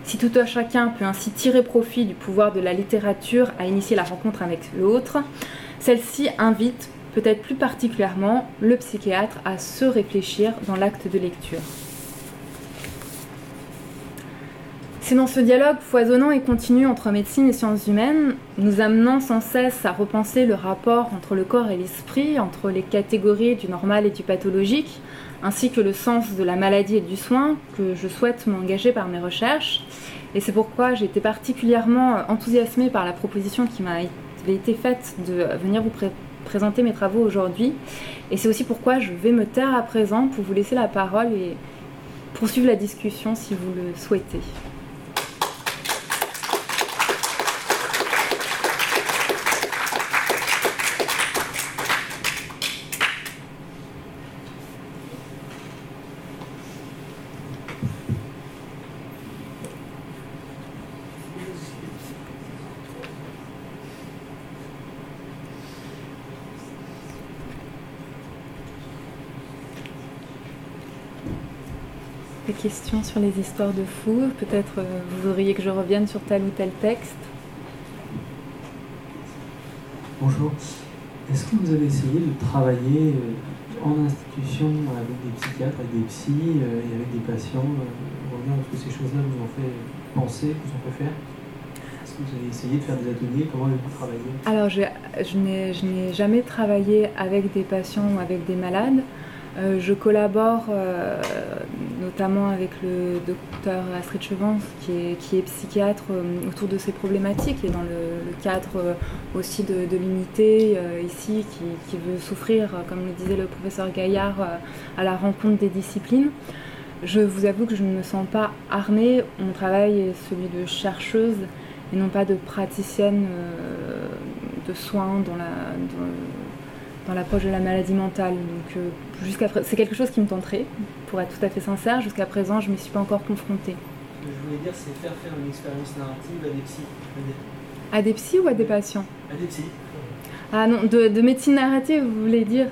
Si tout un chacun peut ainsi tirer profit du pouvoir de la littérature à initier la rencontre avec l'autre, celle-ci invite peut-être plus particulièrement le psychiatre à se réfléchir dans l'acte de lecture. C'est dans ce dialogue foisonnant et continu entre médecine et sciences humaines, nous amenant sans cesse à repenser le rapport entre le corps et l'esprit, entre les catégories du normal et du pathologique, ainsi que le sens de la maladie et du soin, que je souhaite m'engager par mes recherches. Et c'est pourquoi j'ai été particulièrement enthousiasmée par la proposition qui m'a été faite de venir vous présenter mes travaux aujourd'hui. Et c'est aussi pourquoi je vais me taire à présent pour vous laisser la parole et poursuivre la discussion si vous le souhaitez. questions sur les histoires de fous Peut-être euh, vous voudriez que je revienne sur tel ou tel texte. Bonjour. Est-ce que vous avez essayé de travailler euh, en institution avec des psychiatres, avec des psys euh, et avec des patients Est-ce que ces choses-là vous ont fait penser, vous ont fait faire? Est-ce que vous avez essayé de faire des ateliers? Comment avez-vous travaillé? Alors, je, je n'ai jamais travaillé avec des patients ou avec des malades. Euh, je collabore euh, notamment avec le docteur Astrid Chevance, qui est, psychiatre euh, autour de ces problématiques et dans le, cadre aussi de, l'unité ici qui, veut s'offrir, comme le disait le professeur Gaillard, à la rencontre des disciplines. Je vous avoue que je ne me sens pas armée. Mon travail est celui de chercheuse et non pas de praticienne de soins dans la, l'approche de la maladie mentale. Donc, euh, jusqu'à c'est quelque chose qui me tenterait, pour être tout à fait sincère. Jusqu'à présent, je ne m'y suis pas encore confrontée. Ce que je voulais dire, c'est faire faire une expérience narrative à des psys. À des psys ou à des patients À des psys. Ah non, de, médecine narrative, vous voulez dire?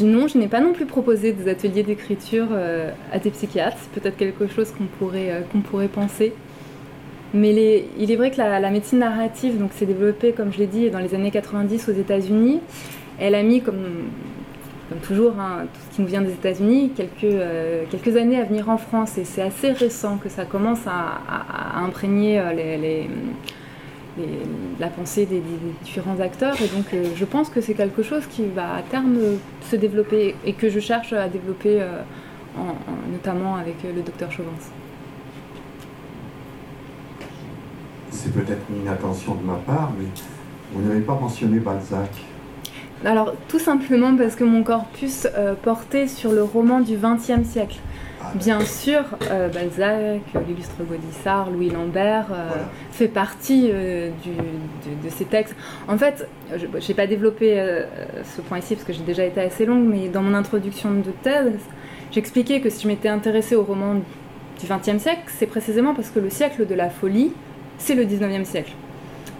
Non, je n'ai pas non plus proposé des ateliers d'écriture euh, à des psychiatres. C'est peut-être quelque chose qu'on pourrait, euh, qu'on pourrait penser. Mais les, il est vrai que la, la médecine narrative s'est développée, comme je l'ai dit, dans les années 90 aux États-Unis. Elle a mis, comme, toujours, hein, tout ce qui nous vient des États-Unis, quelques, euh, quelques années à venir en France. Et c'est assez récent que ça commence à, imprégner euh, la pensée des, différents acteurs. Et donc, euh, je pense que c'est quelque chose qui va à terme se développer et que je cherche à développer, notamment avec le docteur Chauvance. C'est peut-être une attention de ma part, mais vous n'avez pas mentionné Balzac. Alors, tout simplement parce que mon corpus euh, portait sur le roman du XXe siècle. Ah, Bien sûr, euh, Balzac, l'illustre Gaudissart, Louis Lambert euh, fait partie de, ces textes. En fait, je n'ai pas développé ce point ici parce que j'ai déjà été assez longue, mais dans mon introduction de thèse, j'expliquais que si je m'étais intéressée au roman du XXe siècle, c'est précisément parce que le siècle de la folie, c'est le XIXe siècle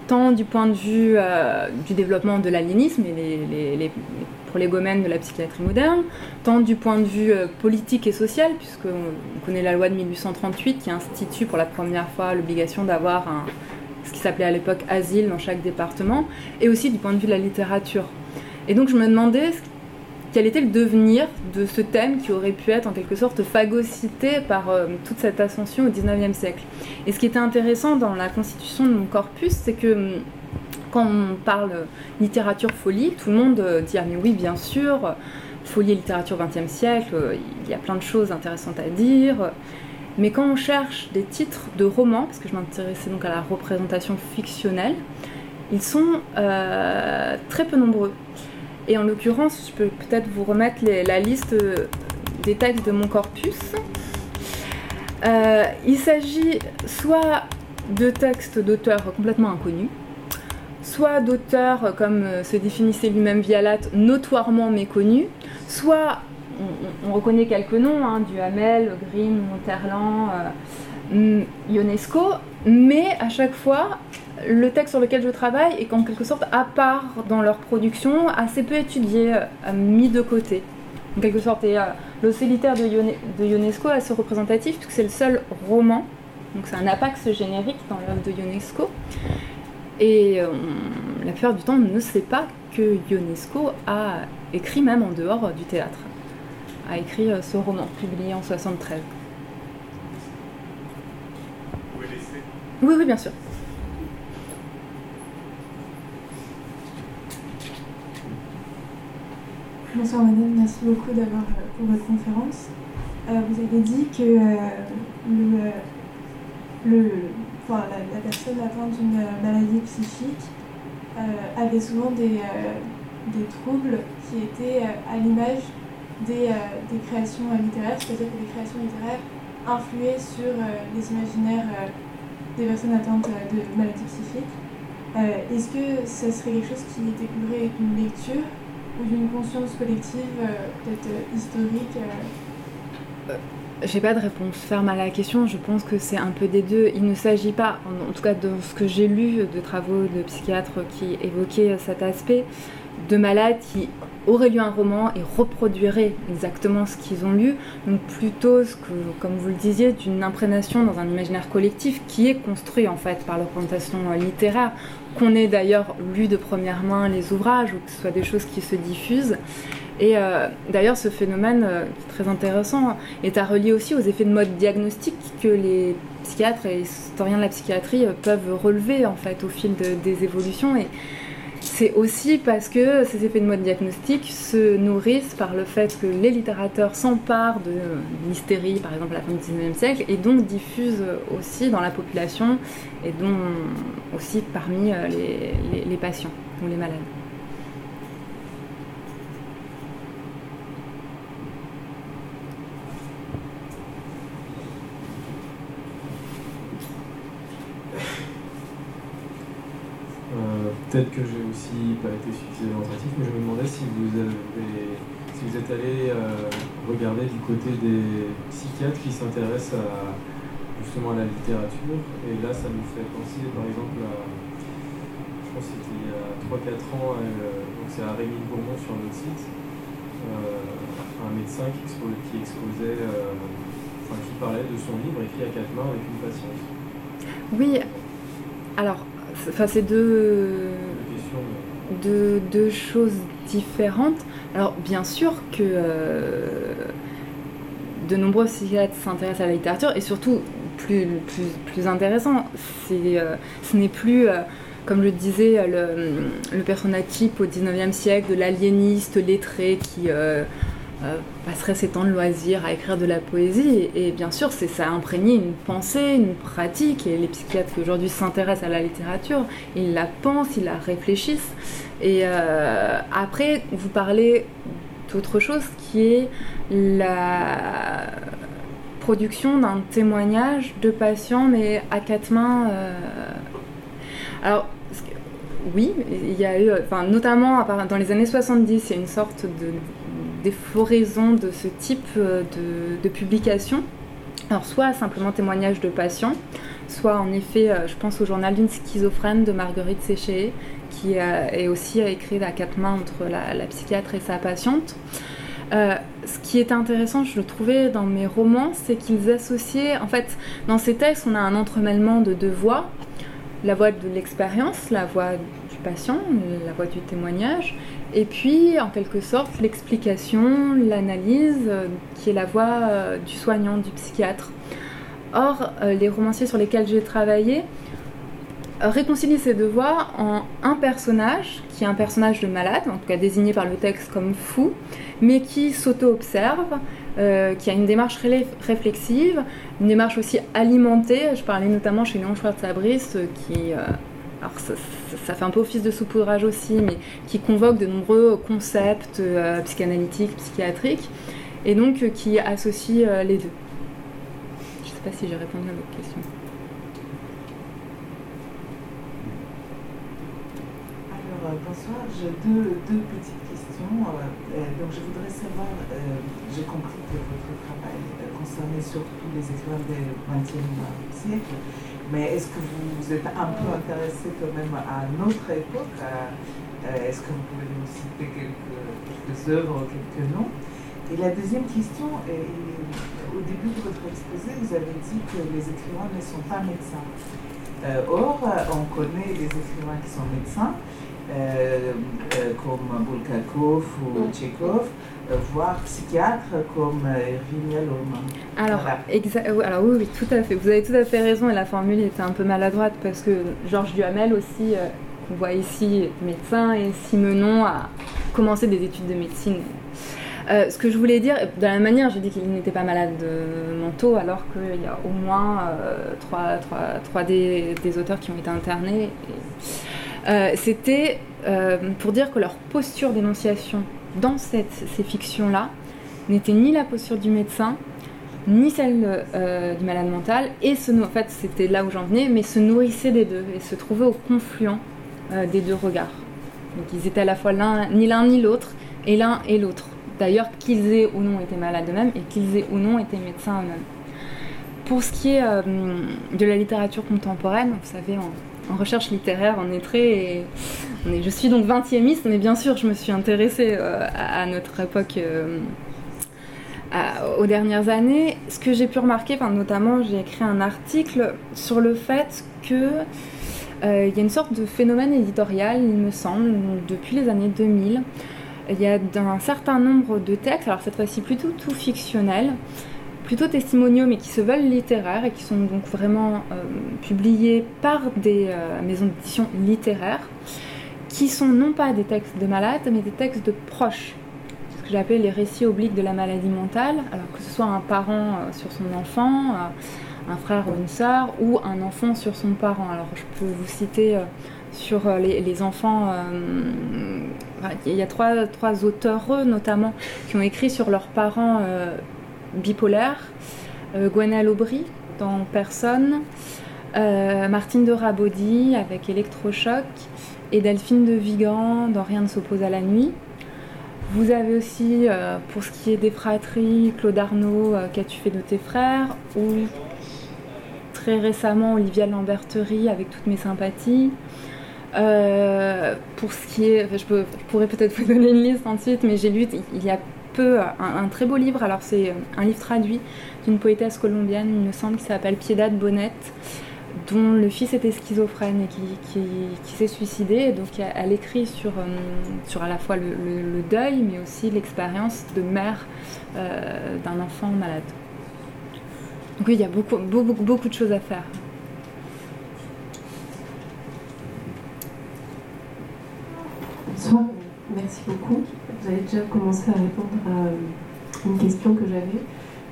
tant du point de vue euh, du développement de l'aliénisme et les, les, prolégomènes de la psychiatrie moderne, tant du point de vue euh, politique et social, puisqu'on connaît la loi de 1838 qui institue pour la première fois l'obligation d'avoir ce qui s'appelait à l'époque asile dans chaque département, et aussi du point de vue de la littérature. Et donc je me demandais quel était le devenir de ce thème qui aurait pu être en quelque sorte phagocyté par euh, toute cette ascension au XIXe siècle? Et ce qui était intéressant dans la constitution de mon corpus, c'est que hum, quand on parle littérature folie, tout le monde euh, dit ah mais oui bien sûr, folie et littérature XXe siècle, euh, il y a plein de choses intéressantes à dire. Mais quand on cherche des titres de romans, parce que je m'intéressais donc à la représentation fictionnelle, ils sont très peu nombreux. Et en l'occurrence, je peux peut-être vous remettre la liste des textes de mon corpus. Euh, il s'agit soit de textes d'auteurs complètement inconnus, soit d'auteurs, comme se définissait lui-même Vialat, notoirement méconnus, soit on, reconnaît quelques noms, hein, Duhamel, Grimm, Monterland, euh, Ionesco, mais à chaque fois, le texte sur lequel je travaille est en quelque sorte à part dans leur production, assez peu étudié, euh, mis de côté. En quelque sorte, et euh, le solitaire de, Ionesco est assez représentatif puisque c'est le seul roman, donc c'est un apax générique dans l'œuvre de Ionesco. Et euh, la plupart du temps, on ne sait pas que Ionesco a écrit même en dehors du théâtre, a écrit ce roman publié en 73. Oui, oui, bien sûr. Bonsoir madame, merci beaucoup d'avoir euh, pour votre conférence. Euh, vous avez dit que euh, la, personne atteinte d'une maladie psychique avait souvent des, troubles qui étaient à l'image des, créations littéraires, c'est-à-dire que les créations littéraires influaient sur les imaginaires des personnes atteintes de maladies psychiques. Est-ce que ça serait quelque chose qui découlerait d'une lecture ou d'une conscience collective, euh, peut-être euh, historique euh j'ai pas de réponse ferme à la question, je pense que c'est un peu des deux. Il ne s'agit pas, en tout cas dans ce que j'ai lu de travaux de psychiatres qui évoquaient cet aspect, de malades qui auraient lu un roman et reproduiraient exactement ce qu'ils ont lu, donc plutôt, que, comme vous le disiez, d'une imprégnation dans un imaginaire collectif qui est construit en fait par l'orientation littéraire, qu'on ait d'ailleurs lu de première main les ouvrages ou que ce soit des choses qui se diffusent. Et euh, d'ailleurs, ce phénomène, euh, très intéressant, est à relier aussi aux effets de mode diagnostique que les psychiatres et historiens de la psychiatrie euh, peuvent relever en fait au fil des évolutions. C'est aussi parce que ces effets de mode diagnostic se nourrissent par le fait que les littérateurs s'emparent de l'hystérie, par exemple à la fin du XIXe siècle, et donc diffusent aussi dans la population, et donc aussi parmi euh, les patients ou les malades. Peut-être que j'ai aussi pas été suffisamment attentif, mais je me demandais si vous, avez, si vous êtes allé euh, regarder du côté des psychiatres qui s'intéressent à, justement à la littérature. Et là, ça me fait penser par exemple à, je pense que c'était il y a 3-4 ans, euh, donc c'est à Rémi Bourmont sur notre site, euh, un médecin qui, exposait, enfin, qui parlait de son livre écrit à quatre mains avec une patiente. Oui, alors Enfin, c'est deux, deux, choses différentes. Alors, bien sûr que euh, de nombreux psychiatres s'intéressent à la littérature et surtout, plus, intéressant, c'est, euh, ce n'est plus. Euh, comme je disais, le, le personnage type au 19e siècle de l'aliéniste lettré qui euh, passerait ses temps de loisir à écrire de la poésie. Et, bien sûr, c'est ça a imprégné une pensée, une pratique. Et les psychiatres qui aujourd'hui s'intéressent à la littérature, ils la pensent, ils la réfléchissent. Et euh, après, vous parlez d'autre chose qui est la production d'un témoignage de patient, mais à quatre mains. Euh, alors, oui, il y a eu, enfin, notamment dans les années 70, il y a une sorte de défloraison de ce type euh, de, de publication. Alors, soit simplement témoignage de patients, soit en effet, euh, je pense au journal d'une schizophrène de Marguerite Séché, qui est aussi écrit à quatre mains entre la, psychiatre et sa patiente. Euh, ce qui est intéressant, je le trouvais dans mes romans, c'est qu'ils associaient, en fait, dans ces textes, on a un entremêlement de deux voix, la voix de l'expérience, la voix du patient, la voix du témoignage, et puis, en quelque sorte, l'explication, l'analyse, euh, qui est la voix du soignant, du psychiatre. Or, euh, les romanciers sur lesquels j'ai travaillé euh, réconcilient ces deux voix en un personnage, qui est un personnage de malade, en tout cas désigné par le texte comme fou, mais qui s'auto-observe, euh, qui a une démarche réflexive, une démarche aussi alimentée. Je parlais notamment chez Léon Schwartz-Abris, qui, alors ça, fait un peu office de saupoudrage aussi, mais qui convoque de nombreux concepts psychanalytiques, psychiatriques, et donc qui associe les deux sais pas si j'ai répondu à votre question. Alors, euh, bonsoir, j'ai deux, deux, petites questions. Euh, euh, donc, je voudrais savoir, j'ai compris que votre travail concernait surtout les écrivains du XXe siècle, mais est-ce que vous, êtes un peu intéressé quand même à notre époque Est-ce que vous pouvez nous citer quelques, œuvres, quelques noms? Et la deuxième question, au début de votre exposé, vous avez dit que les écrivains ne sont pas médecins. Euh, or, on connaît des écrivains qui sont médecins, euh, euh, comme Bulgakov ou Tchekhov, voire psychiatres comme Irving Yalom. Alors, alors oui, oui, tout à fait. Vous avez tout à fait raison et la formule était un peu maladroite parce que Georges Duhamel aussi, qu'on voit ici, médecin, et Simenon a commencé des études de médecine euh, ce que je voulais dire, de la même manière, j'ai dit qu'il n'était pas malade mentaux, alors qu'il y a au moins euh, trois, trois, trois des, des, auteurs qui ont été internés. Euh, C'était euh, pour dire que leur posture d'énonciation dans cette, ces fictions-là n'était ni la posture du médecin, ni celle euh, du malade mental, et ce, en fait c'était là où j'en venais, mais se nourrissaient des deux et se trouvaient au confluent des deux regards. Donc ils étaient à la fois ni l'un ni l'autre, et l'un et l'autre d'ailleurs qu'ils aient ou non été malades eux-mêmes et qu'ils aient ou non été médecins eux-mêmes. Pour ce qui est de la littérature contemporaine, vous savez, en, recherche littéraire, on est très. je suis donc 20e mais bien sûr, je me suis intéressée euh, à, notre époque. Euh, aux dernières années, ce que j'ai pu remarquer, notamment j'ai écrit un article sur le fait que il y a une sorte de phénomène éditorial, il me semble, depuis les années 2000, il y a un certain nombre de textes, alors cette fois-ci plutôt tout fictionnels, plutôt testimoniaux, mais qui se veulent littéraires et qui sont donc vraiment euh, publiés par des euh, maisons d'édition littéraires, qui sont non pas des textes de malades, mais des textes de proches. Ce que j'appelle les récits obliques de la maladie mentale, alors que ce soit un parent euh, sur son enfant, un frère ou une sœur, ou un enfant sur son parent. Alors je peux vous citer sur euh, les, enfants. Il y a trois, trois auteurs, notamment, qui ont écrit sur leurs parents euh, bipolaires. Gwenaëlle Aubry, dans Personne. Martine de Rabaudy, avec Electrochoc. Et Delphine de Vigan, dans Rien ne s'oppose à la nuit. Vous avez aussi, pour ce qui est des fratries, Claude Arnaud, Qu'as-tu fait de tes frères Ou très récemment, Olivia Lamberterie, avec toutes mes sympathies. Euh, pour ce qui est, je, peux, pourrais peut-être vous donner une liste ensuite, mais j'ai lu il y a peu un, très beau livre. Alors c'est un livre traduit d'une poétesse colombienne, il me semble, qui s'appelle Piedad Bonnet, dont le fils était schizophrène et qui, s'est suicidé. Donc elle écrit sur, euh, sur à la fois le, deuil, mais aussi l'expérience de mère euh, d'un enfant malade. Donc il y a beaucoup, beaucoup, beaucoup de choses à faire. Merci beaucoup. Vous avez déjà commencé à répondre à euh, une question que j'avais.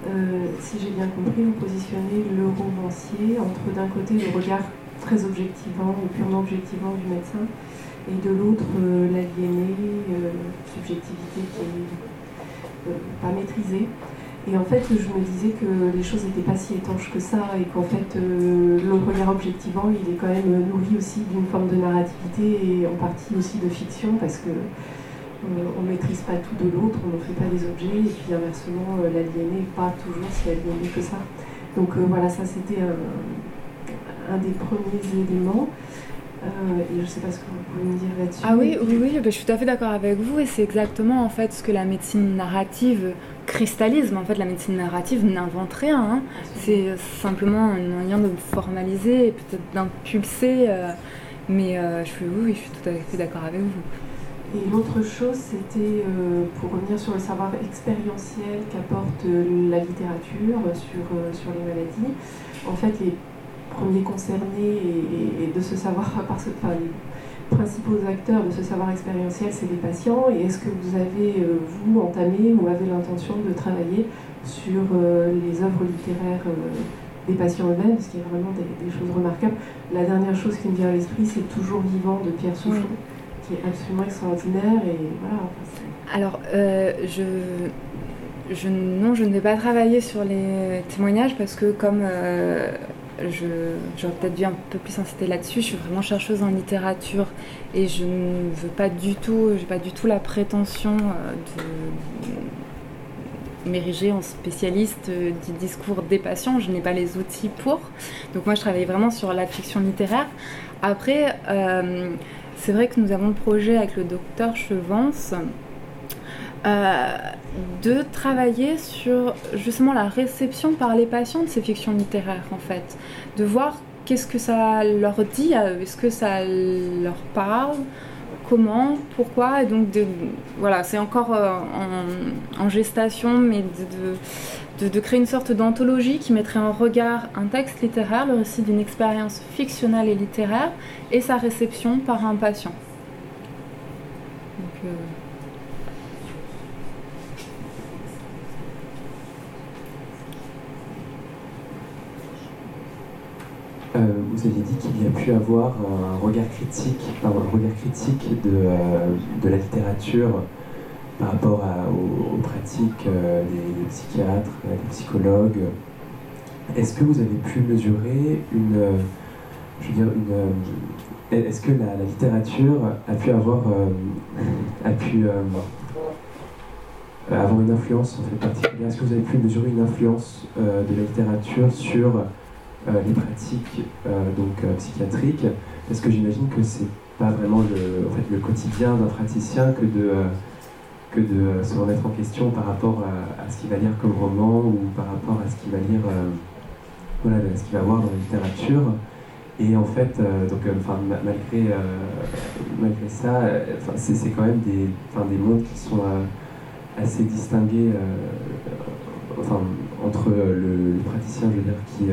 Euh, si j'ai bien compris, vous positionnez le romancier entre d'un côté le regard très objectivant ou purement objectivant du médecin et de l'autre l'aliéné, subjectivité qui n'est pas maîtrisée. Et en fait, je me disais que les choses n'étaient pas si étanches que ça et qu'en fait, le regard objectivant, il est quand même nourri aussi d'une forme de narrativité et en partie aussi de fiction parce que on ne maîtrise pas tout de l'autre, on ne fait pas des objets, et puis inversement, l'aliéné n'est pas toujours si aliéné que ça. Donc voilà, ça c'était un, des premiers éléments. Euh, je ne sais pas ce que vous pouvez me dire là-dessus. Ah oui, oui, oui, je suis tout à fait d'accord avec vous et c'est exactement en fait ce que la médecine narrative cristallise. en fait, la médecine narrative n'invente rien. Hein. C'est simplement un moyen de formaliser et peut-être d'impulser. Euh, mais euh, je oui, je suis tout à fait d'accord avec vous. Et l'autre chose, c'était pour revenir sur le savoir expérientiel qu'apporte la littérature sur, sur les maladies. En fait, les premiers concernés et, de ce savoir, enfin, les principaux acteurs de ce savoir expérientiel, c'est les patients. Et est-ce que vous avez, euh, vous, entamé ou avez l'intention de travailler sur euh, les œuvres littéraires euh, des patients eux-mêmes, ce qui est vraiment des, choses remarquables. La dernière chose qui me vient à l'esprit, c'est Toujours vivant de Pierre Souchon, absolument extraordinaire. Et voilà, Alors, je, je, non, je ne vais pas travailler sur les témoignages parce que comme j'aurais peut-être dû un peu plus insister là-dessus. Je suis vraiment chercheuse en littérature et je ne veux pas du tout, j'ai pas du tout la prétention euh, de m'ériger en spécialiste euh, du discours des patients. Je n'ai pas les outils pour. Donc moi, je travaille vraiment sur la fiction littéraire. Après, euh, c'est vrai que nous avons le projet avec le docteur Chevance euh, de travailler sur justement la réception par les patients de ces fictions littéraires en fait, de voir qu'est-ce que ça leur dit est-ce que ça leur parle, comment, pourquoi, et donc de, voilà, c'est encore euh, en, gestation, mais de, créer une sorte d'anthologie qui mettrait en regard un texte littéraire, le récit d'une expérience fictionnelle et littéraire, et sa réception par un patient. Euh, Euh, vous avez dit qu'il y a pu avoir un regard critique, un regard critique de, euh, de la littérature par rapport aux, pratiques euh, des, psychiatres, des psychologues. Est-ce que vous avez pu mesurer une, je veux dire, une, est-ce que la, littérature a pu avoir, a pu avoir une influence en fait particulière? Est-ce que vous avez pu mesurer une influence de la littérature sur euh, les pratiques euh, donc, euh, psychiatriques, parce que j'imagine que c'est pas vraiment le, en fait, le quotidien d'un praticien que de, que de se remettre en question par rapport à, ce qu'il va lire comme roman ou par rapport à ce qu'il va lire, voilà, ce qu'il va voir dans la littérature. Et en fait, donc, enfin, malgré, malgré ça, c'est quand même des, des mondes qui sont assez distingués entre le, praticien, je veux dire, qui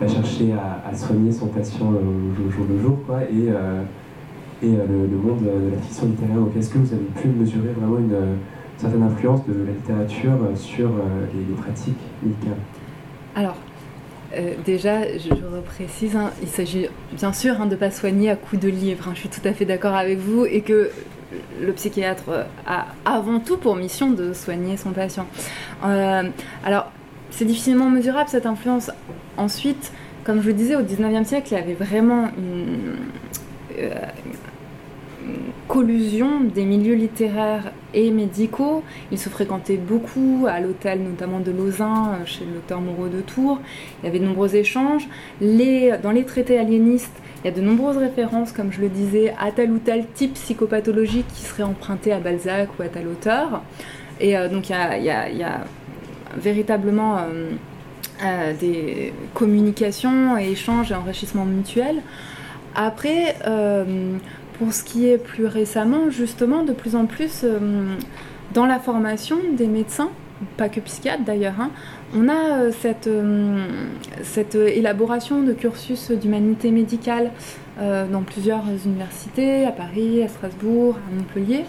va chercher à, soigner son patient au jour le jour, quoi, et, euh, et euh, le, monde de la fiction littéraire. Donc, est-ce que vous avez pu mesurer vraiment une, certaine influence de la littérature sur euh, les, pratiques médicales? Alors, déjà, je, je précise, hein, il s'agit bien sûr hein, de ne pas soigner à coups de livres. Hein, je suis tout à fait d'accord avec vous et que le psychiatre a avant tout pour mission de soigner son patient. alors, c'est difficilement mesurable cette influence. Ensuite, comme je le disais, au 19e siècle, il y avait vraiment euh, une, collusion des milieux littéraires et médicaux. Ils se fréquentaient beaucoup à l'hôtel notamment de Lausanne, euh, chez le docteur Moreau de Tours. Il y avait de nombreux échanges. dans les traités aliénistes, il y a de nombreuses références, comme je le disais, à tel ou tel type psychopathologique qui serait emprunté à Balzac ou à tel auteur. Et euh, donc il y a véritablement euh, euh, des communications et échanges et enrichissements mutuels. Après, euh, pour ce qui est plus récemment, justement, de plus en plus, dans la formation des médecins, pas que psychiatres d'ailleurs, hein, on a cette, cette, élaboration de cursus d'humanité médicale dans plusieurs universités, à Paris, à Strasbourg, à Montpellier,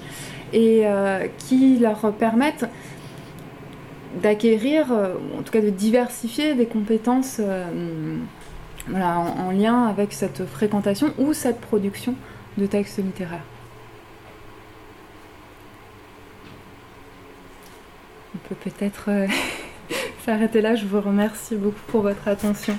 et qui leur permettent d'acquérir, euh, en tout cas de diversifier des compétences euh, voilà, en, lien avec cette fréquentation ou cette production de textes littéraires. On peut peut-être s'arrêter là. Je vous remercie beaucoup pour votre attention.